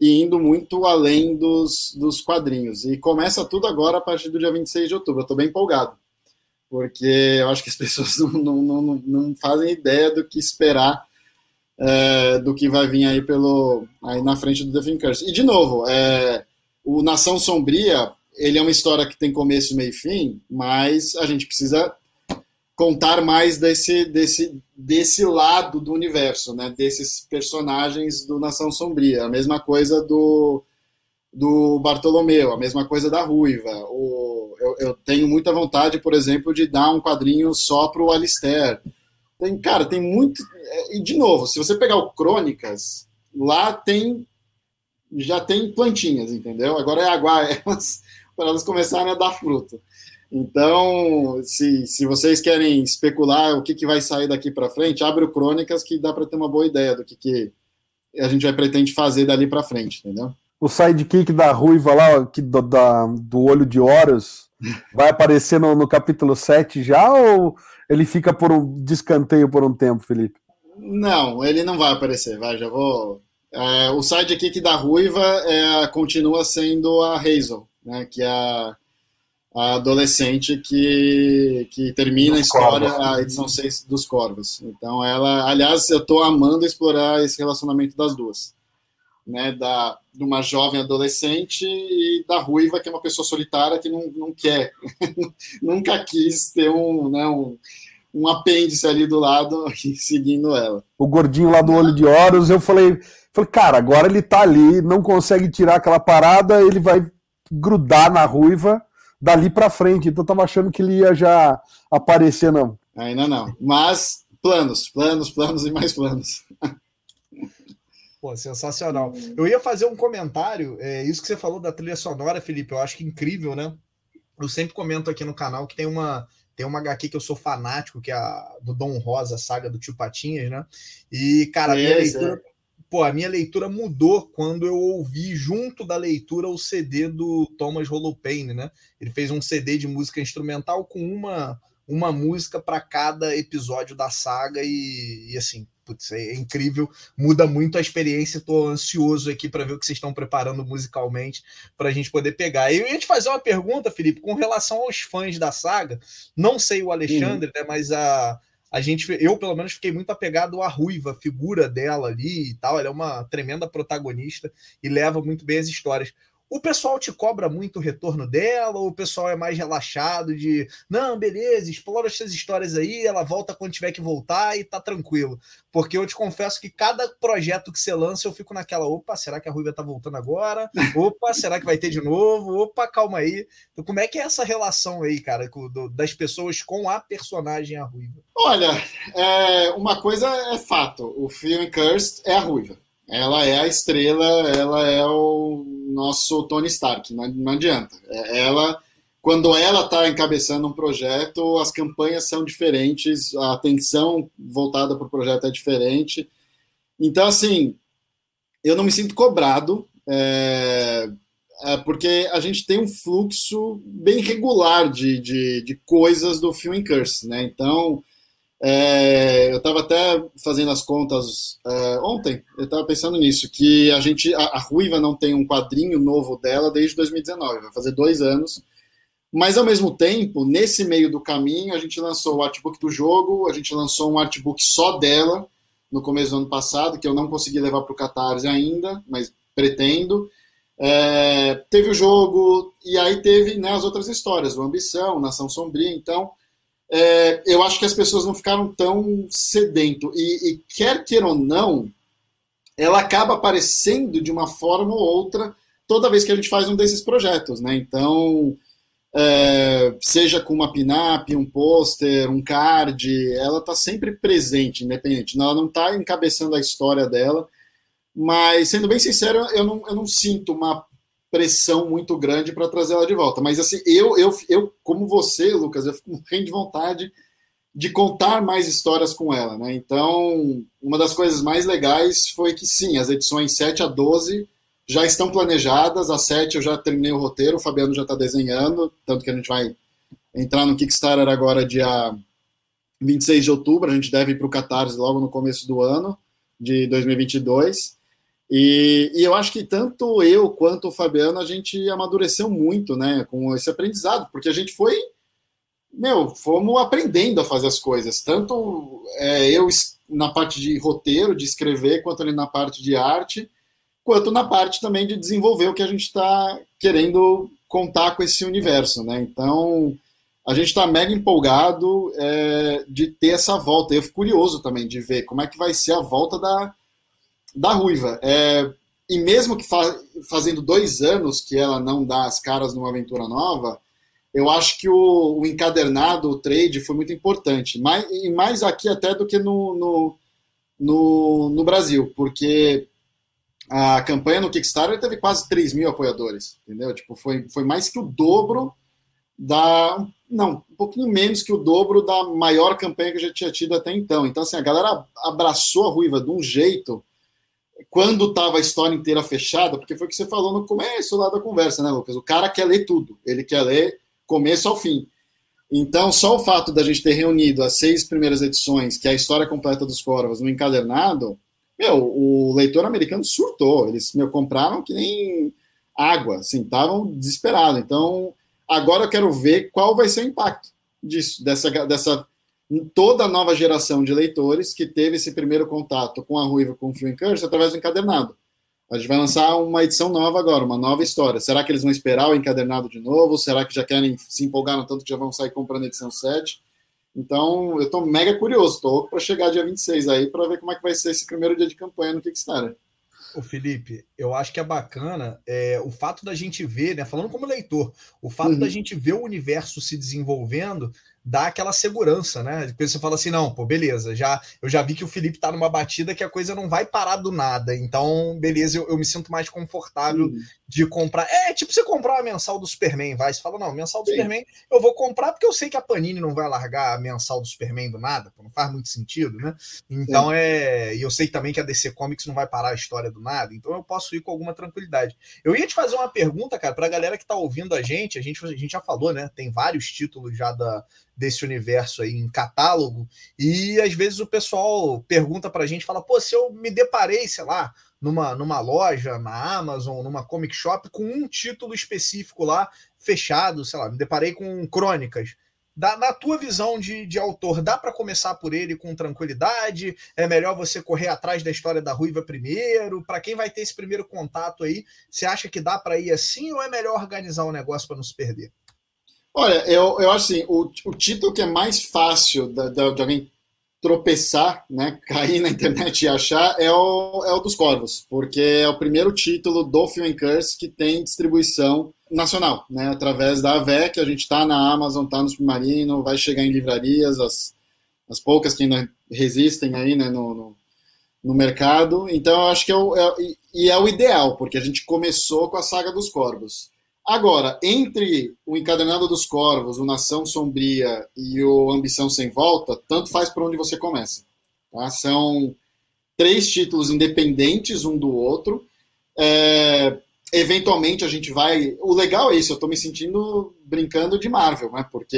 Speaker 3: e indo muito além dos, dos quadrinhos. E começa tudo agora a partir do dia 26 de outubro. Eu estou bem empolgado porque eu acho que as pessoas não, não, não, não fazem ideia do que esperar é, do que vai vir aí pelo aí na frente do The Curse. E de novo, é, o Nação Sombria ele é uma história que tem começo, meio e fim, mas a gente precisa contar mais desse, desse, desse lado do universo, né? Desses personagens do Nação Sombria. A mesma coisa do, do Bartolomeu, a mesma coisa da Ruiva. O, eu, eu, tenho muita vontade, por exemplo, de dar um quadrinho só para o Alistair. Tem, cara, tem muito. É, e, de novo, se você pegar o Crônicas, lá tem. Já tem plantinhas, entendeu? Agora é aguar elas para elas começarem a dar fruto. Então, se, se vocês querem especular o que, que vai sair daqui para frente, abre o Crônicas que dá para ter uma boa ideia do que, que a gente vai pretende fazer dali para frente, entendeu?
Speaker 1: O sidekick da ruiva lá, que, do, da, do olho de Horus, Vai aparecer no, no, capítulo 7 já ou ele fica por um descanteio por um tempo, Felipe?
Speaker 3: Não, ele não vai aparecer, vai, já vou. É, o sidekick da Ruiva é, continua sendo a Hazel, né, que é a, a adolescente que, que termina dos a história, corvos. a edição 6 dos Corvos. Então, ela, aliás, eu estou amando explorar esse relacionamento das duas né, da, de uma jovem adolescente e da ruiva, que é uma pessoa solitária que não, não quer, nunca quis ter um, né, um, um apêndice ali do lado seguindo ela.
Speaker 1: O gordinho lá do olho de Horus, eu falei, falei, cara, agora ele tá ali, não consegue tirar aquela parada, ele vai grudar na ruiva dali para frente. Então eu tava achando que ele ia já aparecer, não.
Speaker 3: Ainda não. Mas planos, planos, planos e mais planos.
Speaker 2: Pô, sensacional. Eu ia fazer um comentário, é, isso que você falou da trilha sonora, Felipe, eu acho que incrível, né? Eu sempre comento aqui no canal que tem uma tem uma HQ que eu sou fanático, que é a do Dom Rosa, a saga do Tio Patinhas, né? E, cara, a minha, leitura, é. pô, a minha leitura mudou quando eu ouvi, junto da leitura, o CD do Thomas Holopaine, né? Ele fez um CD de música instrumental com uma, uma música para cada episódio da saga e, e assim, putz, é incrível, muda muito a experiência. Estou ansioso aqui para ver o que vocês estão preparando musicalmente para a gente poder pegar. Eu ia te fazer uma pergunta, Felipe, com relação aos fãs da saga. Não sei o Alexandre, uhum. né, mas a, a gente, eu pelo menos fiquei muito apegado à Ruiva, a figura dela ali e tal. Ela é uma tremenda protagonista e leva muito bem as histórias o pessoal te cobra muito o retorno dela, ou o pessoal é mais relaxado de não, beleza, explora essas histórias aí, ela volta quando tiver que voltar e tá tranquilo. Porque eu te confesso que cada projeto que você lança, eu fico naquela, opa, será que a Ruiva tá voltando agora? Opa, será que vai ter de novo? Opa, calma aí. Então, como é que é essa relação aí, cara, das pessoas com a personagem a Ruiva?
Speaker 3: Olha, é, uma coisa é fato, o filme Cursed é a Ruiva. Ela é a estrela, ela é o nosso Tony Stark, não, adianta. É, ela, quando ela está encabeçando um projeto, as campanhas são diferentes, a atenção voltada para o projeto é diferente. Então, assim, eu não me sinto cobrado, é, é porque a gente tem um fluxo bem regular de, de, de coisas do Film Curse, né? Então, é, eu estava até fazendo as contas é, ontem, eu estava pensando nisso, que a gente, a, a, Ruiva não tem um quadrinho novo dela desde 2019, vai fazer dois anos Mas, ao mesmo tempo, nesse meio do caminho, a gente lançou o artbook do jogo, a gente lançou um artbook só dela no começo do ano passado, que eu não consegui levar para o Catarse ainda, mas pretendo. É, teve o jogo, e aí teve né, as outras histórias, o Ambição, Nação Sombria. Então, é, eu acho que as pessoas não ficaram tão sedento. E, e quer queira ou não, ela acaba aparecendo de uma forma ou outra toda vez que a gente faz um desses projetos, né? Então, é, seja com uma pin-up, um pôster, um card, ela está sempre presente, independente. Ela não está encabeçando a história dela, mas, sendo bem sincero, eu não, eu não sinto uma pressão muito grande para trazer ela de volta. Mas, assim, eu, eu, eu como você, Lucas, eu fico morrendo de vontade de contar mais histórias com ela, né? Então, uma das coisas mais legais foi que, sim, as edições 7 a 12 já estão planejadas. A 7 eu já terminei o roteiro, o Fabiano já está desenhando, tanto que a gente vai entrar no Kickstarter agora, dia 26 de outubro. A gente deve ir para o Catarse logo no começo do ano de 2022. E, e, eu acho que tanto eu quanto o Fabiano a gente amadureceu muito, né, com esse aprendizado, porque a gente foi, meu, fomos aprendendo a fazer as coisas, tanto é, eu na parte de roteiro, de escrever, quanto ali na parte de arte quanto na parte também de desenvolver o que a gente está querendo contar com esse universo, né? Então, a gente está mega empolgado é, de ter essa volta. Eu fico curioso também de ver como é que vai ser a volta da, da Ruiva. É, e mesmo que fa fazendo dois anos que ela não dá as caras numa aventura nova, eu acho que o, o encadernado, o trade, foi muito importante. Mais, e mais aqui até do que no, no, no, no Brasil, porque a campanha no Kickstarter teve quase 3 mil apoiadores, entendeu? Tipo, foi, foi mais que o dobro da. Não, um pouquinho menos que o dobro da maior campanha que eu já tinha tido até então. Então, assim, a galera abraçou a Ruiva de um jeito quando estava a história inteira fechada, porque foi o que você falou no começo lá da conversa, né, Lucas? O cara quer ler tudo, ele quer ler começo ao fim. Então, só o fato da gente ter reunido as seis primeiras edições, que é a história completa dos Corvos, no encadernado, meu, o leitor americano surtou. Eles meu, compraram que nem água, assim, estavam desesperados. Então, agora eu quero ver qual vai ser o impacto disso, dessa, dessa toda a nova geração de leitores que teve esse primeiro contato com a Ruiva, com o Phil Curse, através do encadernado. A gente vai lançar uma edição nova agora, uma nova história. Será que eles vão esperar o encadernado de novo? Será que já querem se empolgar no tanto que já vão sair comprando a edição 7? Então, eu estou mega curioso, estou louco para chegar dia 26 aí para ver como é que vai ser esse primeiro dia de campanha no Kickstarter.
Speaker 2: O Felipe, eu acho que é bacana é, o fato da gente ver, né, falando como leitor, o fato uhum. da gente ver o universo se desenvolvendo dá aquela segurança, né? Depois você fala assim, não, pô, beleza, já eu já vi que o Felipe tá numa batida que a coisa não vai parar do nada, então, beleza, eu, eu me sinto mais confortável uhum. de comprar. É, tipo você comprar a mensal do Superman, vai, você fala, não, mensal do Sim. Superman eu vou comprar porque eu sei que a Panini não vai largar a mensal do Superman do nada, pô, não faz muito sentido, né? Então Sim. é, e eu sei também que a DC Comics não vai parar a história do nada, então eu posso ir com alguma tranquilidade. Eu ia te fazer uma pergunta, cara, pra galera que tá ouvindo a gente, a gente, a gente já falou, né? Tem vários títulos já da desse universo aí em catálogo, e às vezes o pessoal pergunta pra gente, fala, pô, se eu me deparei, sei lá, numa, numa loja, na Amazon, numa comic shop, com um título específico lá, fechado, sei lá, me deparei com crônicas. Da, na tua visão de, de autor, dá para começar por ele com tranquilidade? É melhor você correr atrás da história da Ruiva primeiro? Para quem vai ter esse primeiro contato aí, você acha que dá para ir assim ou é melhor organizar o negócio para não se perder?
Speaker 3: Olha, eu, eu acho assim, o, o título que é mais fácil de, de, de, alguém tropeçar, né, cair na internet e achar é o, é o dos Corvos, porque é o primeiro título do Film Curse que tem distribuição nacional, né, através da AVEC, a gente está na Amazon, está no Submarino, vai chegar em livrarias, as, as poucas que ainda resistem aí, né, no, no, no mercado, então eu acho que é o, é, e é o ideal, porque a gente começou com a saga dos Corvos. Agora, entre o Encadenado dos Corvos, o Nação Sombria e o Ambição Sem Volta, tanto faz por onde você começa. Tá? São três títulos independentes um do outro. É, eventualmente a gente vai. O legal é isso, eu estou me sentindo brincando de Marvel, né? Porque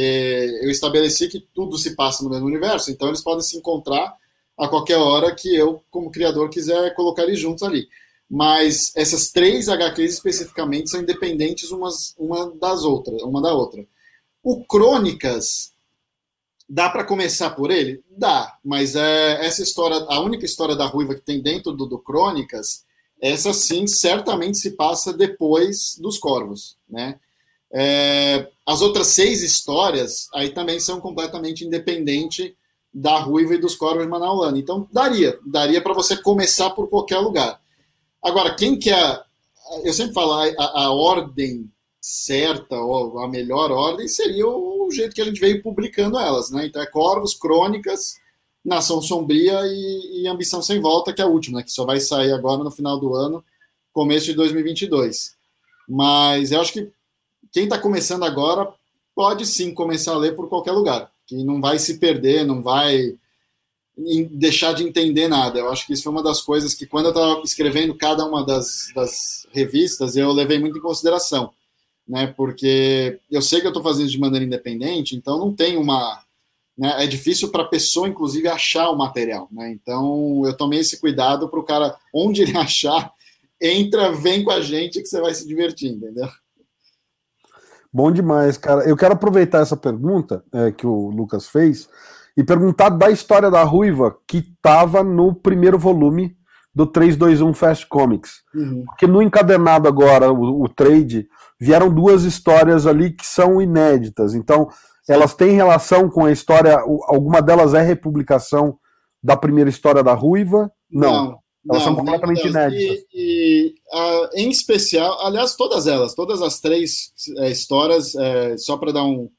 Speaker 3: eu estabeleci que tudo se passa no mesmo universo, então eles podem se encontrar a qualquer hora que eu, como criador, quiser colocar eles juntos ali mas essas três HQs especificamente são independentes umas, uma das outras, uma da outra. O Crônicas, dá para começar por ele? Dá, mas é, essa história, a única história da Ruiva que tem dentro do, do Crônicas, essa sim certamente se passa depois dos Corvos, né? É, as outras seis histórias aí também são completamente independentes da Ruiva e dos Corvos de Manaulana. Então daria, daria para você começar por qualquer lugar. Agora, quem quer. É, eu sempre falo, a, a ordem certa, ou a melhor ordem, seria o jeito que a gente veio publicando elas, né? Então é Corvos, Crônicas, Nação Sombria e, e Ambição Sem Volta, que é a última, né? que só vai sair agora no final do ano, começo de 2022. Mas eu acho que quem está começando agora pode sim começar a ler por qualquer lugar, que não vai se perder, não vai deixar de entender nada. Eu acho que isso foi uma das coisas que, quando eu estava escrevendo cada uma das, das, revistas, eu levei muito em consideração, né? Porque eu sei que eu estou fazendo de maneira independente, então não tem uma. Né, é difícil para a pessoa, inclusive, achar o material, né? Então eu tomei esse cuidado para o cara, onde ele achar, entra, vem com a gente que você vai se divertir, entendeu?
Speaker 1: Bom demais, cara. Eu quero aproveitar essa pergunta é, que o Lucas fez e perguntar da história da Ruiva, que estava no primeiro volume do 321 Fast Comics. Uhum. Porque no encadernado agora, o, o, trade, vieram duas histórias ali que são inéditas. Então, Sim. elas têm relação com a história. Alguma delas é republicação da primeira história da Ruiva? Não. Não. Elas não, são completamente inéditas.
Speaker 3: E, e em especial, aliás, todas elas, todas as três é, histórias, é, só para dar um,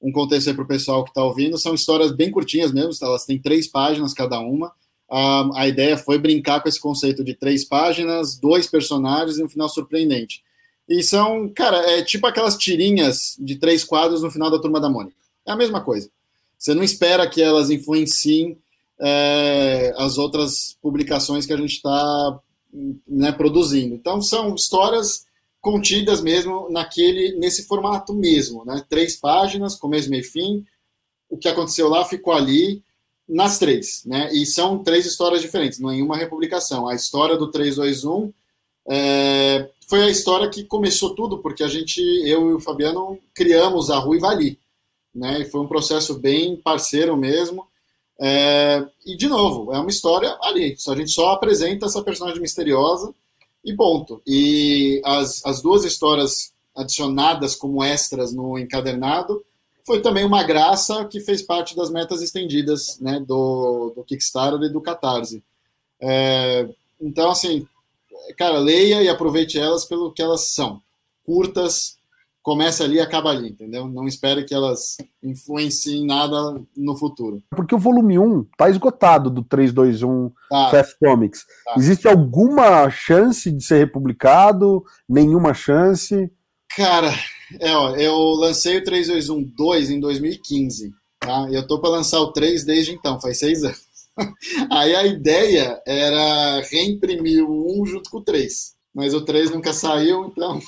Speaker 3: um contexto aí para o pessoal que está ouvindo, são histórias bem curtinhas mesmo, elas têm três páginas cada uma. A, a ideia foi brincar com esse conceito de três páginas, dois personagens e um final surpreendente. E são, cara, é tipo aquelas tirinhas de três quadros no final da Turma da Mônica. É a mesma coisa. Você não espera que elas influenciem é, as outras publicações que a gente está né, produzindo. Então, são histórias contidas mesmo naquele nesse formato mesmo, né? Três páginas, começo, meio e fim. O que aconteceu lá ficou ali nas três, né? E são três histórias diferentes, é uma republicação. A história do 321 é, foi a história que começou tudo, porque a gente, eu e o Fabiano, criamos a Rui Vali, né? E foi um processo bem parceiro mesmo. É, e, de novo, é uma história ali. A gente só apresenta essa personagem misteriosa e ponto. E as, as duas histórias adicionadas como extras no encadernado foi também uma graça que fez parte das metas estendidas né, do, do Kickstarter e do Catarse. É, então, assim, cara, leia e aproveite elas pelo que elas são. Curtas, começa ali e acaba ali, entendeu? Não espere que elas influenciem nada no futuro.
Speaker 1: Porque o volume 1 tá esgotado do 321 tá. Fast Comics. Tá. Existe alguma chance de ser republicado? Nenhuma chance?
Speaker 3: Cara, é, ó, eu lancei o 321 2 em 2015, tá? Eu tô para lançar o 3 desde então, faz seis anos. Aí a ideia era reimprimir o 1 junto com o 3, mas o 3 nunca saiu, então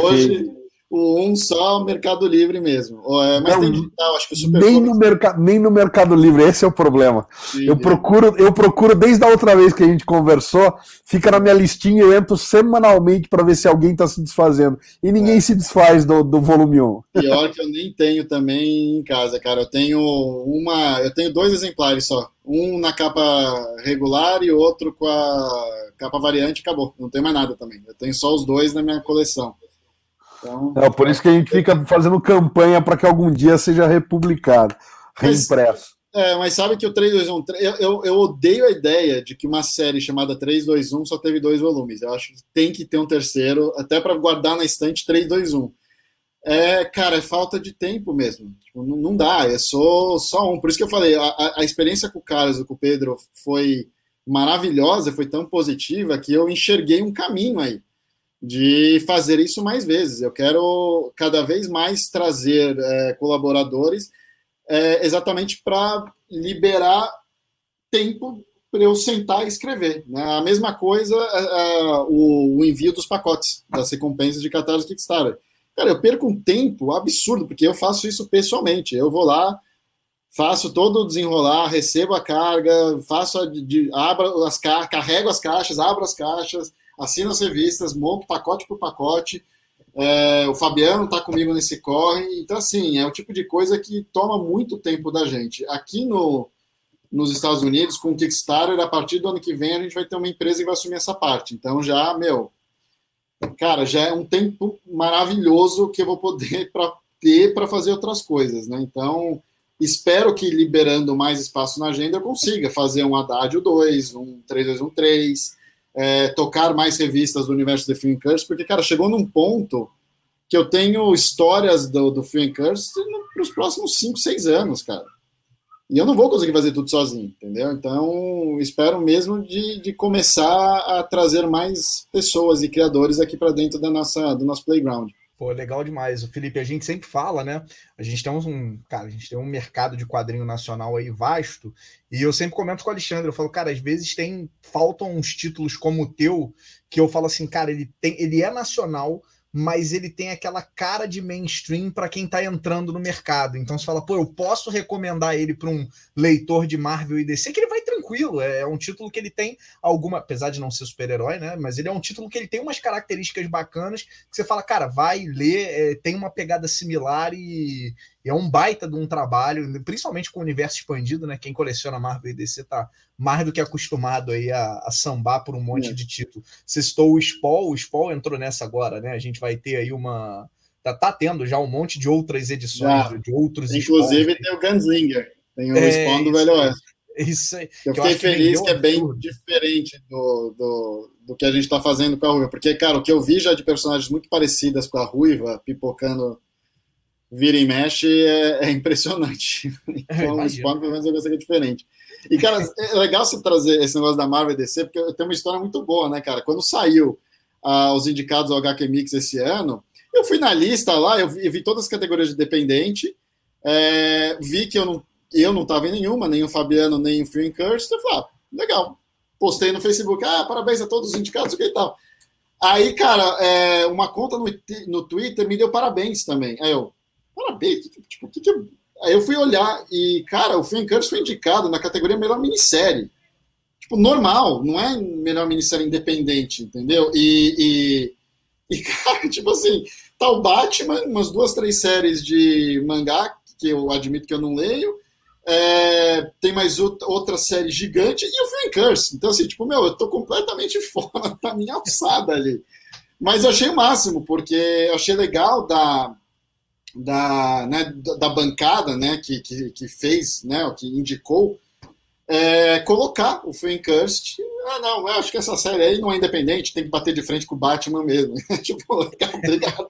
Speaker 3: Hoje, o um só Mercado Livre mesmo. É, mas não, tem digital, acho que o Super
Speaker 1: nem no, mercado, nem no Mercado Livre, esse é o problema. Sim, eu, é. procuro, eu procuro, desde a outra vez que a gente conversou, fica na minha listinha, eu entro semanalmente para ver se alguém está se desfazendo. E ninguém é. se desfaz do, do volume 1.
Speaker 3: Pior que eu nem tenho também em casa, cara. Eu tenho uma. Eu tenho dois exemplares só. Um na capa regular e outro com a capa variante, acabou. Não tem mais nada também. Eu tenho só os dois na minha coleção.
Speaker 1: Então, é por isso que a gente fica fazendo campanha para que algum dia seja republicado, reimpresso.
Speaker 3: É, mas sabe que o 321. Eu, eu, eu, odeio a ideia de que uma série chamada 321 só teve dois volumes. Eu acho que tem que ter um terceiro, até para guardar na estante 321. É, cara, é falta de tempo mesmo. Tipo, não, não, dá, é só, só um. Por isso que eu falei, a, a experiência com o Carlos e com o Pedro foi maravilhosa, foi tão positiva que eu enxerguei um caminho aí de fazer isso mais vezes. Eu quero cada vez mais trazer é, colaboradores é, exatamente para liberar tempo para eu sentar e escrever. Né? A mesma coisa é, é, o, o, envio dos pacotes das recompensas de Catarse Kickstarter. Cara, eu perco um tempo absurdo, porque eu faço isso pessoalmente. Eu vou lá, faço todo o desenrolar, recebo a carga, faço a, de, abro as carrego as caixas, abro as caixas, assino as revistas, monto pacote por pacote, É, o Fabiano está comigo nesse corre. Então, assim, é o tipo de coisa que toma muito tempo da gente. Aqui no, nos Estados Unidos, com o Kickstarter, a partir do ano que vem, a gente vai ter uma empresa que vai assumir essa parte. Então, já, meu, cara, já é um tempo maravilhoso que eu vou poder pra, ter para fazer outras coisas, né? Então, espero que liberando mais espaço na agenda eu consiga fazer um Haddad 2, um 3213, é, tocar mais revistas do universo de Film Curse, porque, cara, chegou num ponto que eu tenho histórias do, do Film Curse para os próximos 5, 6 anos, cara. E eu não vou conseguir fazer tudo sozinho, entendeu? Então, espero mesmo de, de começar a trazer mais pessoas e criadores aqui para dentro da nossa, do nosso playground.
Speaker 2: Pô, legal demais. O Felipe, a gente sempre fala, né? A gente tem um, cara, a gente tem um mercado de quadrinho nacional aí vasto, e eu sempre comento com o Alexandre, eu falo, cara, às vezes tem faltam uns títulos como o teu, que eu falo assim, cara, ele tem, ele é nacional, mas ele tem aquela cara de mainstream para quem está entrando no mercado. Então você fala, pô, eu posso recomendar ele para um leitor de Marvel e DC, que ele vai tranquilo. É, é um título que ele tem alguma, apesar de não ser super-herói, né? Mas ele é um título que ele tem umas características bacanas que você fala, cara, vai ler, é, tem uma pegada similar e, e, é um baita de um trabalho, principalmente com o universo expandido, né? Quem coleciona Marvel e DC tá mais do que acostumado aí a, a sambar por um monte é. de título. Você citou o Spall, o Spall entrou nessa agora, né? A gente vai ter aí uma. Tá, tá tendo já um monte de outras edições, já. de outros
Speaker 3: Inclusive Spall. tem o Gunslinger, tem o é, Spawn do Velho Oeste.
Speaker 2: Isso aí.
Speaker 3: Eu fiquei feliz que, é bem diferente do, do, do que a gente está fazendo com a Ruiva. Porque, cara, o que eu vi já de personagens muito parecidas com a Ruiva, pipocando vira e mexe, é, é impressionante. Então, o Spawn, pelo menos, eu gostei que é diferente. E, cara, é legal você trazer esse negócio da Marvel DC, porque tem uma história muito boa, né, cara? Quando saiu uh, os indicados ao HQ Mix esse ano, eu fui na lista lá, eu vi, eu vi todas as categorias de dependente, é, vi que eu não eu não estava em nenhuma, nem o Fabiano, nem o Phil Curse. Eu falei, ah, legal. Postei no Facebook, ah, parabéns a todos os indicados, o que e tal. Aí, cara, é, uma conta no, no Twitter me deu parabéns também. Aí eu, parabéns, tipo, que que eu... Aí eu fui olhar e, cara, o Phil Curse foi indicado na categoria melhor minissérie. Tipo, normal, não é melhor minissérie independente, entendeu? E, e, e cara, tipo assim, tá o Batman, umas duas, três séries de mangá, que eu admito que eu não leio, é, tem mais outra série gigante e o Frank Curse. Então, assim, tipo, meu, eu tô completamente fora da minha alçada ali. Mas eu achei o máximo, porque eu achei legal da, da, né, da bancada né, que, que, que fez, né, que indicou, é, colocar o Frankhurst. Ah, não, eu acho que essa série aí não é independente, tem que bater de frente com o Batman mesmo. tipo, legal, obrigado.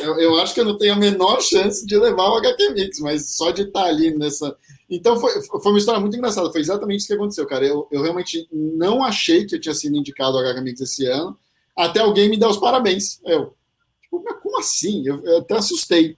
Speaker 3: Eu, eu, acho que eu não tenho a menor chance de levar o HQ Mix, mas só de estar ali nessa, então foi, foi uma história muito engraçada. Foi exatamente isso que aconteceu, cara. Eu, eu realmente não achei que eu tinha sido indicado ao HHMix esse ano, até alguém me dar os parabéns. Eu, tipo, como assim? Eu, eu, até assustei.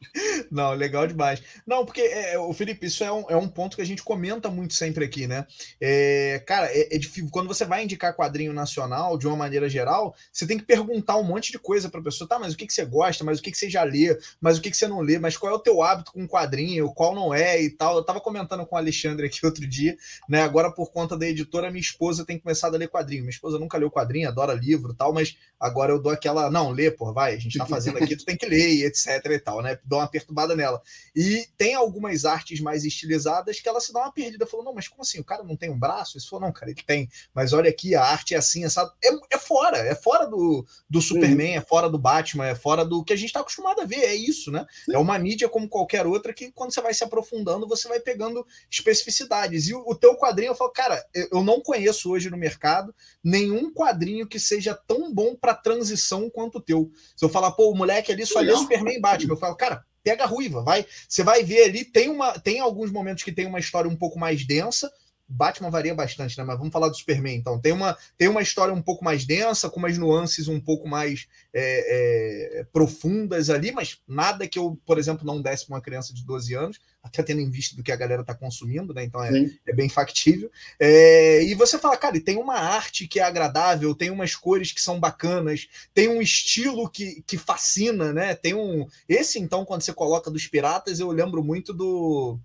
Speaker 2: Não, legal demais. Não, porque, é, o Felipe, isso é um, é um ponto que a gente comenta muito sempre aqui, né? É, cara, é, é difícil. Quando você vai indicar quadrinho nacional, de uma maneira geral, você tem que perguntar um monte de coisa para a pessoa. Tá, mas o que, que você gosta? Mas o que, que você já lê? Mas o que, que você não lê? Mas qual é o teu hábito com quadrinho? Qual não é e tal? Eu tava comentando com o Alexandre aqui outro dia, né? Agora, por conta da editora, minha esposa tem começado a ler quadrinho. Minha esposa nunca leu quadrinho, adora livro e tal, mas agora eu dou aquela. Não, lê, pô, vai, a gente tá fazendo aqui, tu tem que ler, e etc e tal, né? Dou uma perturbada nela. E tem algumas artes mais estilizadas que ela se dá uma perdida. Falou, não, mas como assim? O cara não tem um braço? Isso falou, não, cara, ele tem. Mas olha aqui, a arte é assim, essa é, é fora, é fora do, do Superman, uhum. é fora do Batman, é fora do que a gente está acostumado a ver. É isso, né? É uma mídia como qualquer outra que quando você vai se aprofundando, você vai pegando especificidades. E o, o teu quadrinho, eu falo, cara, eu não conheço hoje no mercado nenhum quadrinho que seja tão bom para transição quanto o teu. Se eu falar, pô, o moleque ali só lê Superman e Batman, eu falo, cara, pega a ruiva, vai. Você vai ver ali, tem, uma, tem alguns momentos que tem uma história um pouco mais densa. Batman varia bastante, né? Mas vamos falar do Superman, então. Tem uma, tem uma história um pouco mais densa, com umas nuances um pouco mais é, é, profundas ali, mas nada que eu, por exemplo, não desse para uma criança de 12 anos, até tendo em vista do que a galera está consumindo, né? Então é, é bem factível. É, e você fala, cara, tem uma arte que é agradável, tem umas cores que são bacanas, tem um estilo que, que fascina, né? Tem um. Esse, então, quando você coloca dos piratas, eu lembro muito do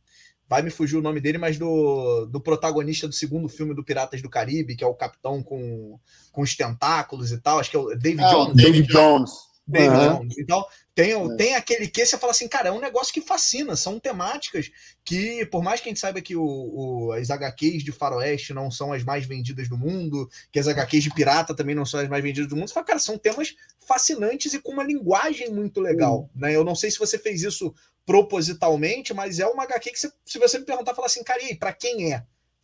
Speaker 2: vai me fugir o nome dele, mas do, do protagonista do segundo filme do Piratas do Caribe, que é o capitão com, com os tentáculos e tal, acho que é o David ah, Jones.
Speaker 3: David Jones.
Speaker 2: David uhum. Jones. Então, tem, é. tem aquele que você fala assim, cara, é um negócio que fascina, são temáticas que, por mais que a gente saiba que o, o, as HQs de faroeste não são as mais vendidas do mundo, que as HQs de pirata também não são as mais vendidas do mundo, você fala, cara, são temas fascinantes e com uma linguagem muito legal. Uhum. Né? Eu não sei se você fez isso propositalmente, mas é uma HQ que, você, se você me perguntar, fala assim, cara, e aí, pra quem é?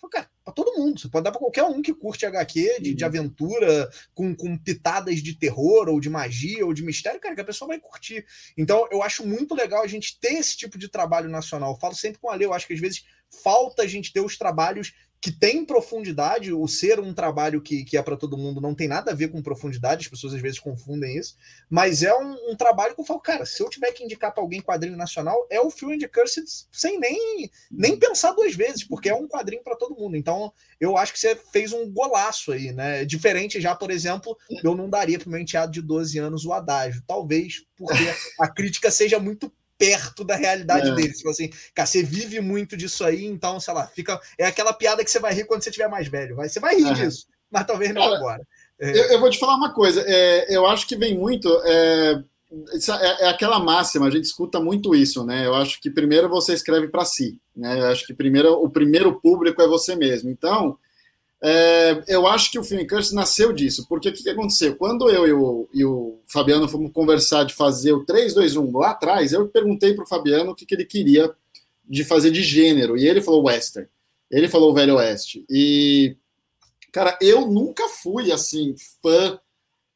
Speaker 2: Cara, pra todo mundo. Você pode dar pra qualquer um que curte HQ de, de uhum. aventura, com, com pitadas de terror, ou de magia, ou de mistério, cara, que a pessoa vai curtir. Então, eu acho muito legal a gente ter esse tipo de trabalho nacional. Eu falo sempre com a Lê, eu acho que às vezes falta a gente ter os trabalhos que tem profundidade, o ser um trabalho que, que é para todo mundo não tem nada a ver com profundidade, as pessoas às vezes confundem isso, mas é um, um trabalho que eu falo, cara, se eu tiver que indicar para alguém quadrinho nacional, é o Phil and Cursed sem nem, nem pensar duas vezes, porque é um quadrinho para todo mundo. Então, eu acho que você fez um golaço aí, né? Diferente já, por exemplo, eu não daria para meu enteado de 12 anos o adágio, talvez porque a crítica seja muito perto da realidade é. deles. Tipo assim, cara, você vive muito disso aí, então, sei lá, fica. É aquela piada que você vai rir quando você tiver mais velho. Vai, você vai rir disso, mas talvez não cara, agora.
Speaker 3: É. Eu, eu, vou te falar uma coisa, é, eu acho que vem muito. É, é, é, aquela máxima, a gente escuta muito isso, né? Eu acho que primeiro você escreve para si, né? Eu acho que primeiro o primeiro público é você mesmo. Então, é, eu acho que o Film Curse nasceu disso, porque o que, que aconteceu? Quando eu e o, e o, Fabiano fomos conversar de fazer o 321 lá atrás, eu perguntei para o Fabiano o que, que ele queria de fazer de gênero, e ele falou western, ele falou Velho Oeste. E, cara, eu nunca fui, assim, fã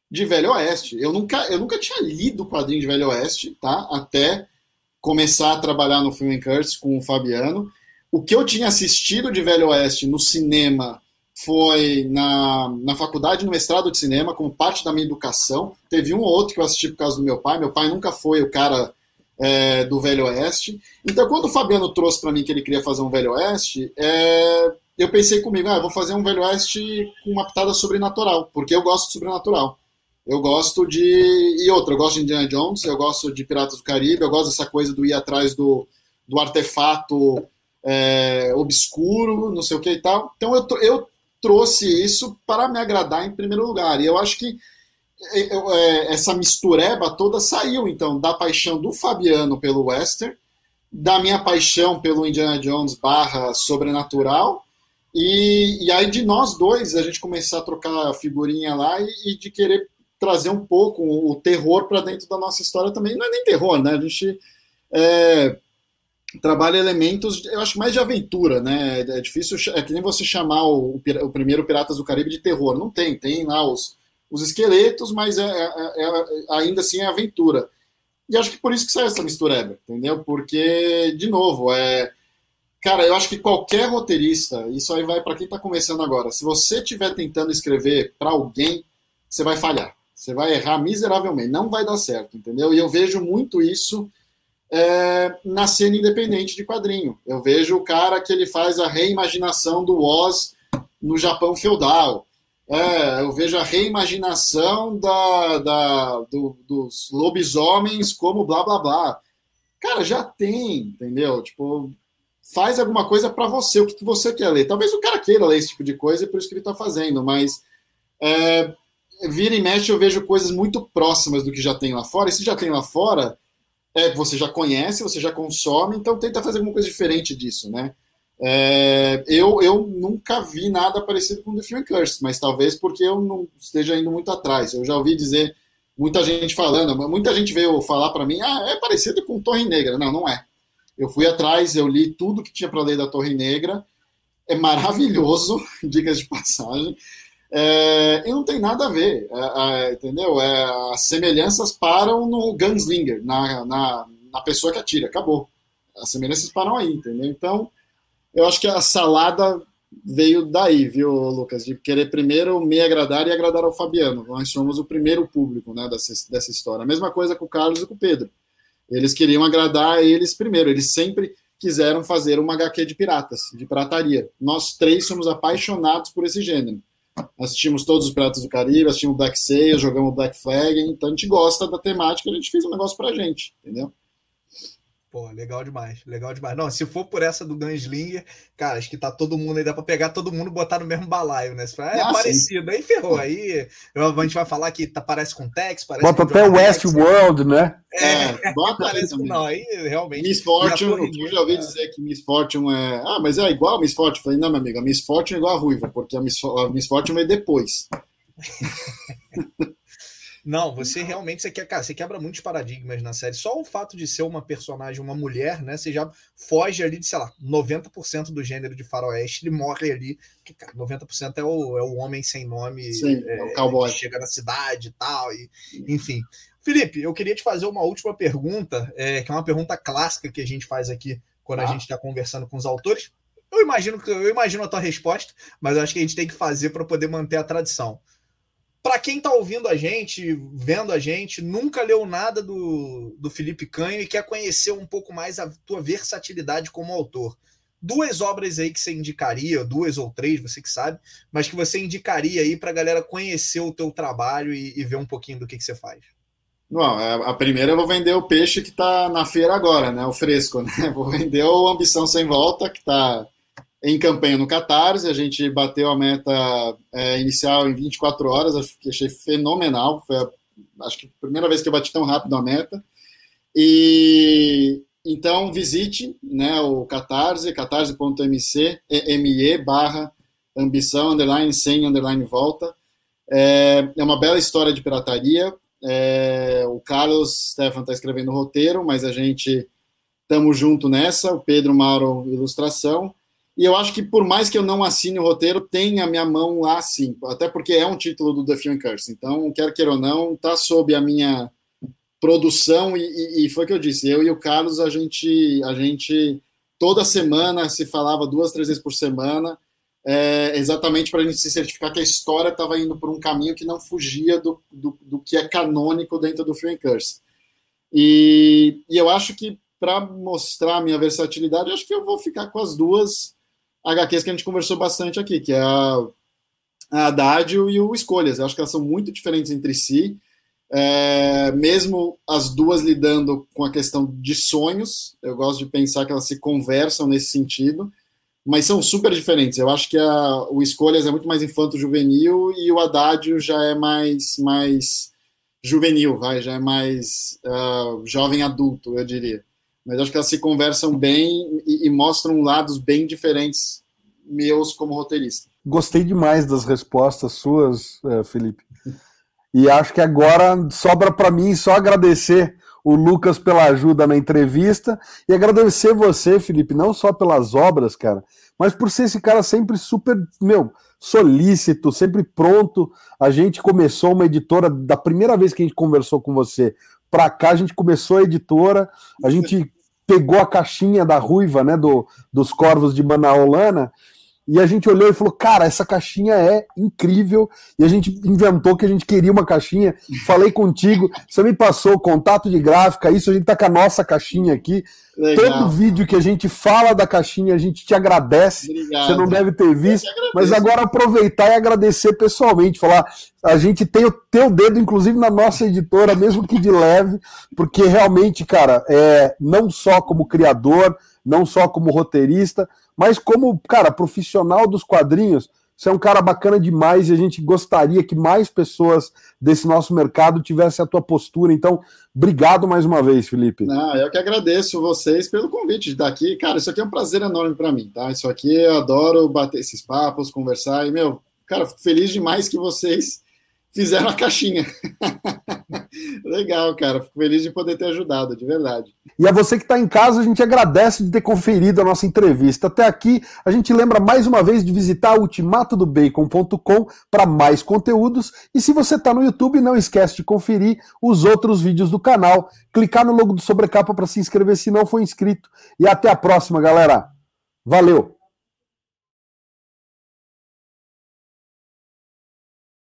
Speaker 3: de Velho Oeste. Eu nunca, eu nunca tinha lido o quadrinho de Velho Oeste, tá? Até começar a trabalhar no Film Curse com o Fabiano. O que eu tinha assistido de Velho Oeste no cinema foi na, na faculdade, no mestrado de cinema, como parte da minha educação. Teve um ou outro que eu assisti por causa do meu pai. Meu pai nunca foi o cara é, do Velho Oeste. Então, quando o Fabiano trouxe para mim que ele queria fazer um Velho Oeste, é, eu pensei comigo, ah, vou fazer um Velho Oeste com uma pitada sobrenatural, porque eu gosto de sobrenatural. Eu gosto de. E outra, eu gosto de Indiana Jones, eu gosto de Piratas do Caribe, eu gosto dessa coisa do ir atrás do, do artefato é, obscuro, não sei o que e tal. Então eu, eu trouxe isso para me agradar em primeiro lugar. E eu acho que é, é, essa mistureba toda saiu, então, da paixão do Fabiano pelo western, da minha paixão pelo Indiana Jones barra sobrenatural, e, e aí de nós dois, a gente começar a trocar figurinha lá e, e de querer trazer um pouco o terror para dentro da nossa história também. Não é nem terror, né? A gente é, trabalha elementos, eu acho mais de aventura, né? É difícil, é que nem você chamar o, o primeiro Piratas do Caribe de terror. Não tem, tem lá os, os esqueletos, mas é, é, é, é ainda assim é aventura. E acho que por isso que sai essa mistureba, entendeu? Porque, de novo, é. Cara, eu acho que qualquer roteirista, isso aí vai para quem está começando agora, se você estiver tentando escrever para alguém, você vai falhar. Você vai errar miseravelmente, não vai dar certo, entendeu? E eu vejo muito isso é, na cena independente de quadrinho. Eu vejo o cara que ele faz a reimaginação do Oz no Japão feudal. É, eu vejo a reimaginação da, da, do, dos lobisomens como blá blá blá. Cara, já tem, entendeu? Tipo, faz alguma coisa para você, o que, você quer ler. Talvez o cara queira ler esse tipo de coisa, e por isso que ele está fazendo, mas é, vira e mexe eu vejo coisas muito próximas do que já tem lá fora, e se já tem lá fora, é, você já conhece, você já consome, então tenta fazer alguma coisa diferente disso, né? É, eu, eu nunca vi nada parecido com The Film Curse, mas talvez porque eu não esteja indo muito atrás. Eu já ouvi dizer muita gente falando, muita gente veio falar para mim, ah, é parecido com Torre Negra. Não, não é. Eu fui atrás, eu li tudo que tinha para ler da Torre Negra. É maravilhoso, dicas de passagem. É, e não tem nada a ver, é, é, entendeu? É, as semelhanças param no gunslinger, na, na, na, pessoa que atira, acabou. As semelhanças param aí, entendeu? Então, eu acho que a salada veio daí, viu, Lucas? De querer primeiro me agradar e agradar ao Fabiano. Nós somos o primeiro público né, dessa, dessa história. A mesma coisa com o Carlos e com o Pedro. Eles queriam agradar eles primeiro, eles sempre quiseram fazer uma HQ de piratas, de pirataria. Nós três somos apaixonados por esse gênero assistimos todos os Piratas do Caribe, assistimos Black Sail, jogamos Black Flag, então a gente gosta da temática, a gente fez um negócio pra gente, entendeu?
Speaker 2: Pô, legal demais, legal demais. Não, se for por essa do Gunslinger, cara, acho que tá todo mundo aí, dá pra pegar todo mundo e botar no mesmo balaio, né? Fala, é ah, parecido, sim. aí ferrou. Aí a gente vai falar que tá, parece com Tex, parece
Speaker 1: Bota até o Westworld, né?
Speaker 3: É, é bota parece não, aí realmente. Miss Fortune, eu já ouvi dizer que Miss Fortune é. Ah, mas é igual a Miss Fortune. Eu falei, não, meu amigo, a Miss Fortune é igual a Ruiva, porque a Miss, a Miss Fortune é depois.
Speaker 2: Não, você realmente você, quer, você quebra muitos paradigmas na série. Só o fato de ser uma personagem, uma mulher, né? Você já foge ali de, sei lá, 90% do gênero de faroeste, ele morre ali. Porque, cara, 90% é o, é o homem sem nome.
Speaker 3: Sim, é, é o cowboy.
Speaker 2: chega na cidade e tal, e, enfim. Felipe, eu queria te fazer uma última pergunta, é, que é uma pergunta clássica que a gente faz aqui quando ah. a gente está conversando com os autores. Eu imagino que eu imagino a tua resposta, mas eu acho que a gente tem que fazer para poder manter a tradição para quem está ouvindo a gente, vendo a gente, nunca leu nada do, do Felipe Canho e quer conhecer um pouco mais a tua versatilidade como autor. Duas obras aí que você indicaria, duas ou três, você que sabe, mas que você indicaria aí para a galera conhecer o teu trabalho e, e, ver um pouquinho do que, que você faz.
Speaker 3: Bom, é, a primeira eu vou vender o peixe que está na feira agora, né? O fresco, né? Vou vender o Ambição Sem Volta, que está em campanha no Catarse. A gente bateu a meta é, inicial em 24 horas, acho que achei fenomenal. Foi a, acho que a primeira vez que eu bati tão rápido a meta. E então visite né, o Catarse, catarse.me barra ambição, underline, sem, underline, volta. É, é uma bela história de pirataria. É, o Carlos Stefan está escrevendo o roteiro, mas a gente estamos junto nessa. O Pedro Mauro, ilustração. E eu acho que por mais que eu não assine o roteiro, tem a minha mão lá sim, até porque é um título do The Film Curse. Então, quer queira ou não, está sob a minha produção e, e, foi o que eu disse. Eu e o Carlos, a gente, a gente toda semana se falava duas, três vezes por semana, é, exatamente para a gente se certificar que a história estava indo por um caminho que não fugia do, do, do que é canônico dentro do Film Curse. E, e eu acho que para mostrar a minha versatilidade, acho que eu vou ficar com as duas HQs que a gente conversou bastante aqui, que é a, a e o Escolhas. Eu acho que elas são muito diferentes entre si, é, mesmo as duas lidando com a questão de sonhos. Eu gosto de pensar que elas se conversam nesse sentido, mas são super diferentes. Eu acho que a, o Escolhas é muito mais infanto-juvenil e o Haddad já é mais, mais juvenil, vai, já é mais uh, jovem adulto, eu diria mas acho que elas se conversam bem e, e mostram lados bem diferentes meus como roteirista.
Speaker 1: Gostei demais das respostas suas, eh, Felipe. E acho que agora sobra para mim só agradecer o Lucas pela ajuda na entrevista e agradecer você, Felipe, não só pelas obras, cara, mas por ser esse cara sempre super, meu, solícito, sempre pronto. A gente começou uma editora da primeira vez que a gente conversou com você para cá, a gente começou a editora, a gente pegou a caixinha da ruiva, né, do, dos corvos de Manaolana, e a gente olhou e falou, cara, essa caixinha é incrível. E a gente inventou que a gente queria uma caixinha. Falei contigo, você me passou contato de gráfica, isso a gente tá com a nossa caixinha aqui. Legal. Todo vídeo que a gente fala da caixinha, a gente te agradece. Obrigado. Você não deve ter visto. Mas agora aproveitar e agradecer pessoalmente, falar, a gente tem o teu dedo, inclusive, na nossa editora, mesmo que de leve, porque realmente, cara, é, não só como criador, não só como roteirista, mas como, cara, profissional dos quadrinhos, você é um cara bacana demais e a gente gostaria que mais pessoas desse nosso mercado tivessem a tua postura. Então, obrigado mais uma vez, Felipe.
Speaker 3: Não, eu que agradeço vocês pelo convite de estar aqui. Cara, isso aqui é um prazer enorme para mim, tá? Isso aqui eu adoro bater esses papos, conversar e, meu, cara, fico feliz demais que vocês fizeram a caixinha. Legal, cara. Fico feliz de poder ter ajudado, de verdade.
Speaker 1: E a você que está em casa, a gente agradece de ter conferido a nossa entrevista. Até aqui, a gente lembra mais uma vez de visitar ultimatodobacon.com para mais conteúdos. E se você está no YouTube, não esquece de conferir os outros vídeos do canal. Clicar no logo do Sobrecapa para se inscrever se não for inscrito. E até a próxima, galera. Valeu!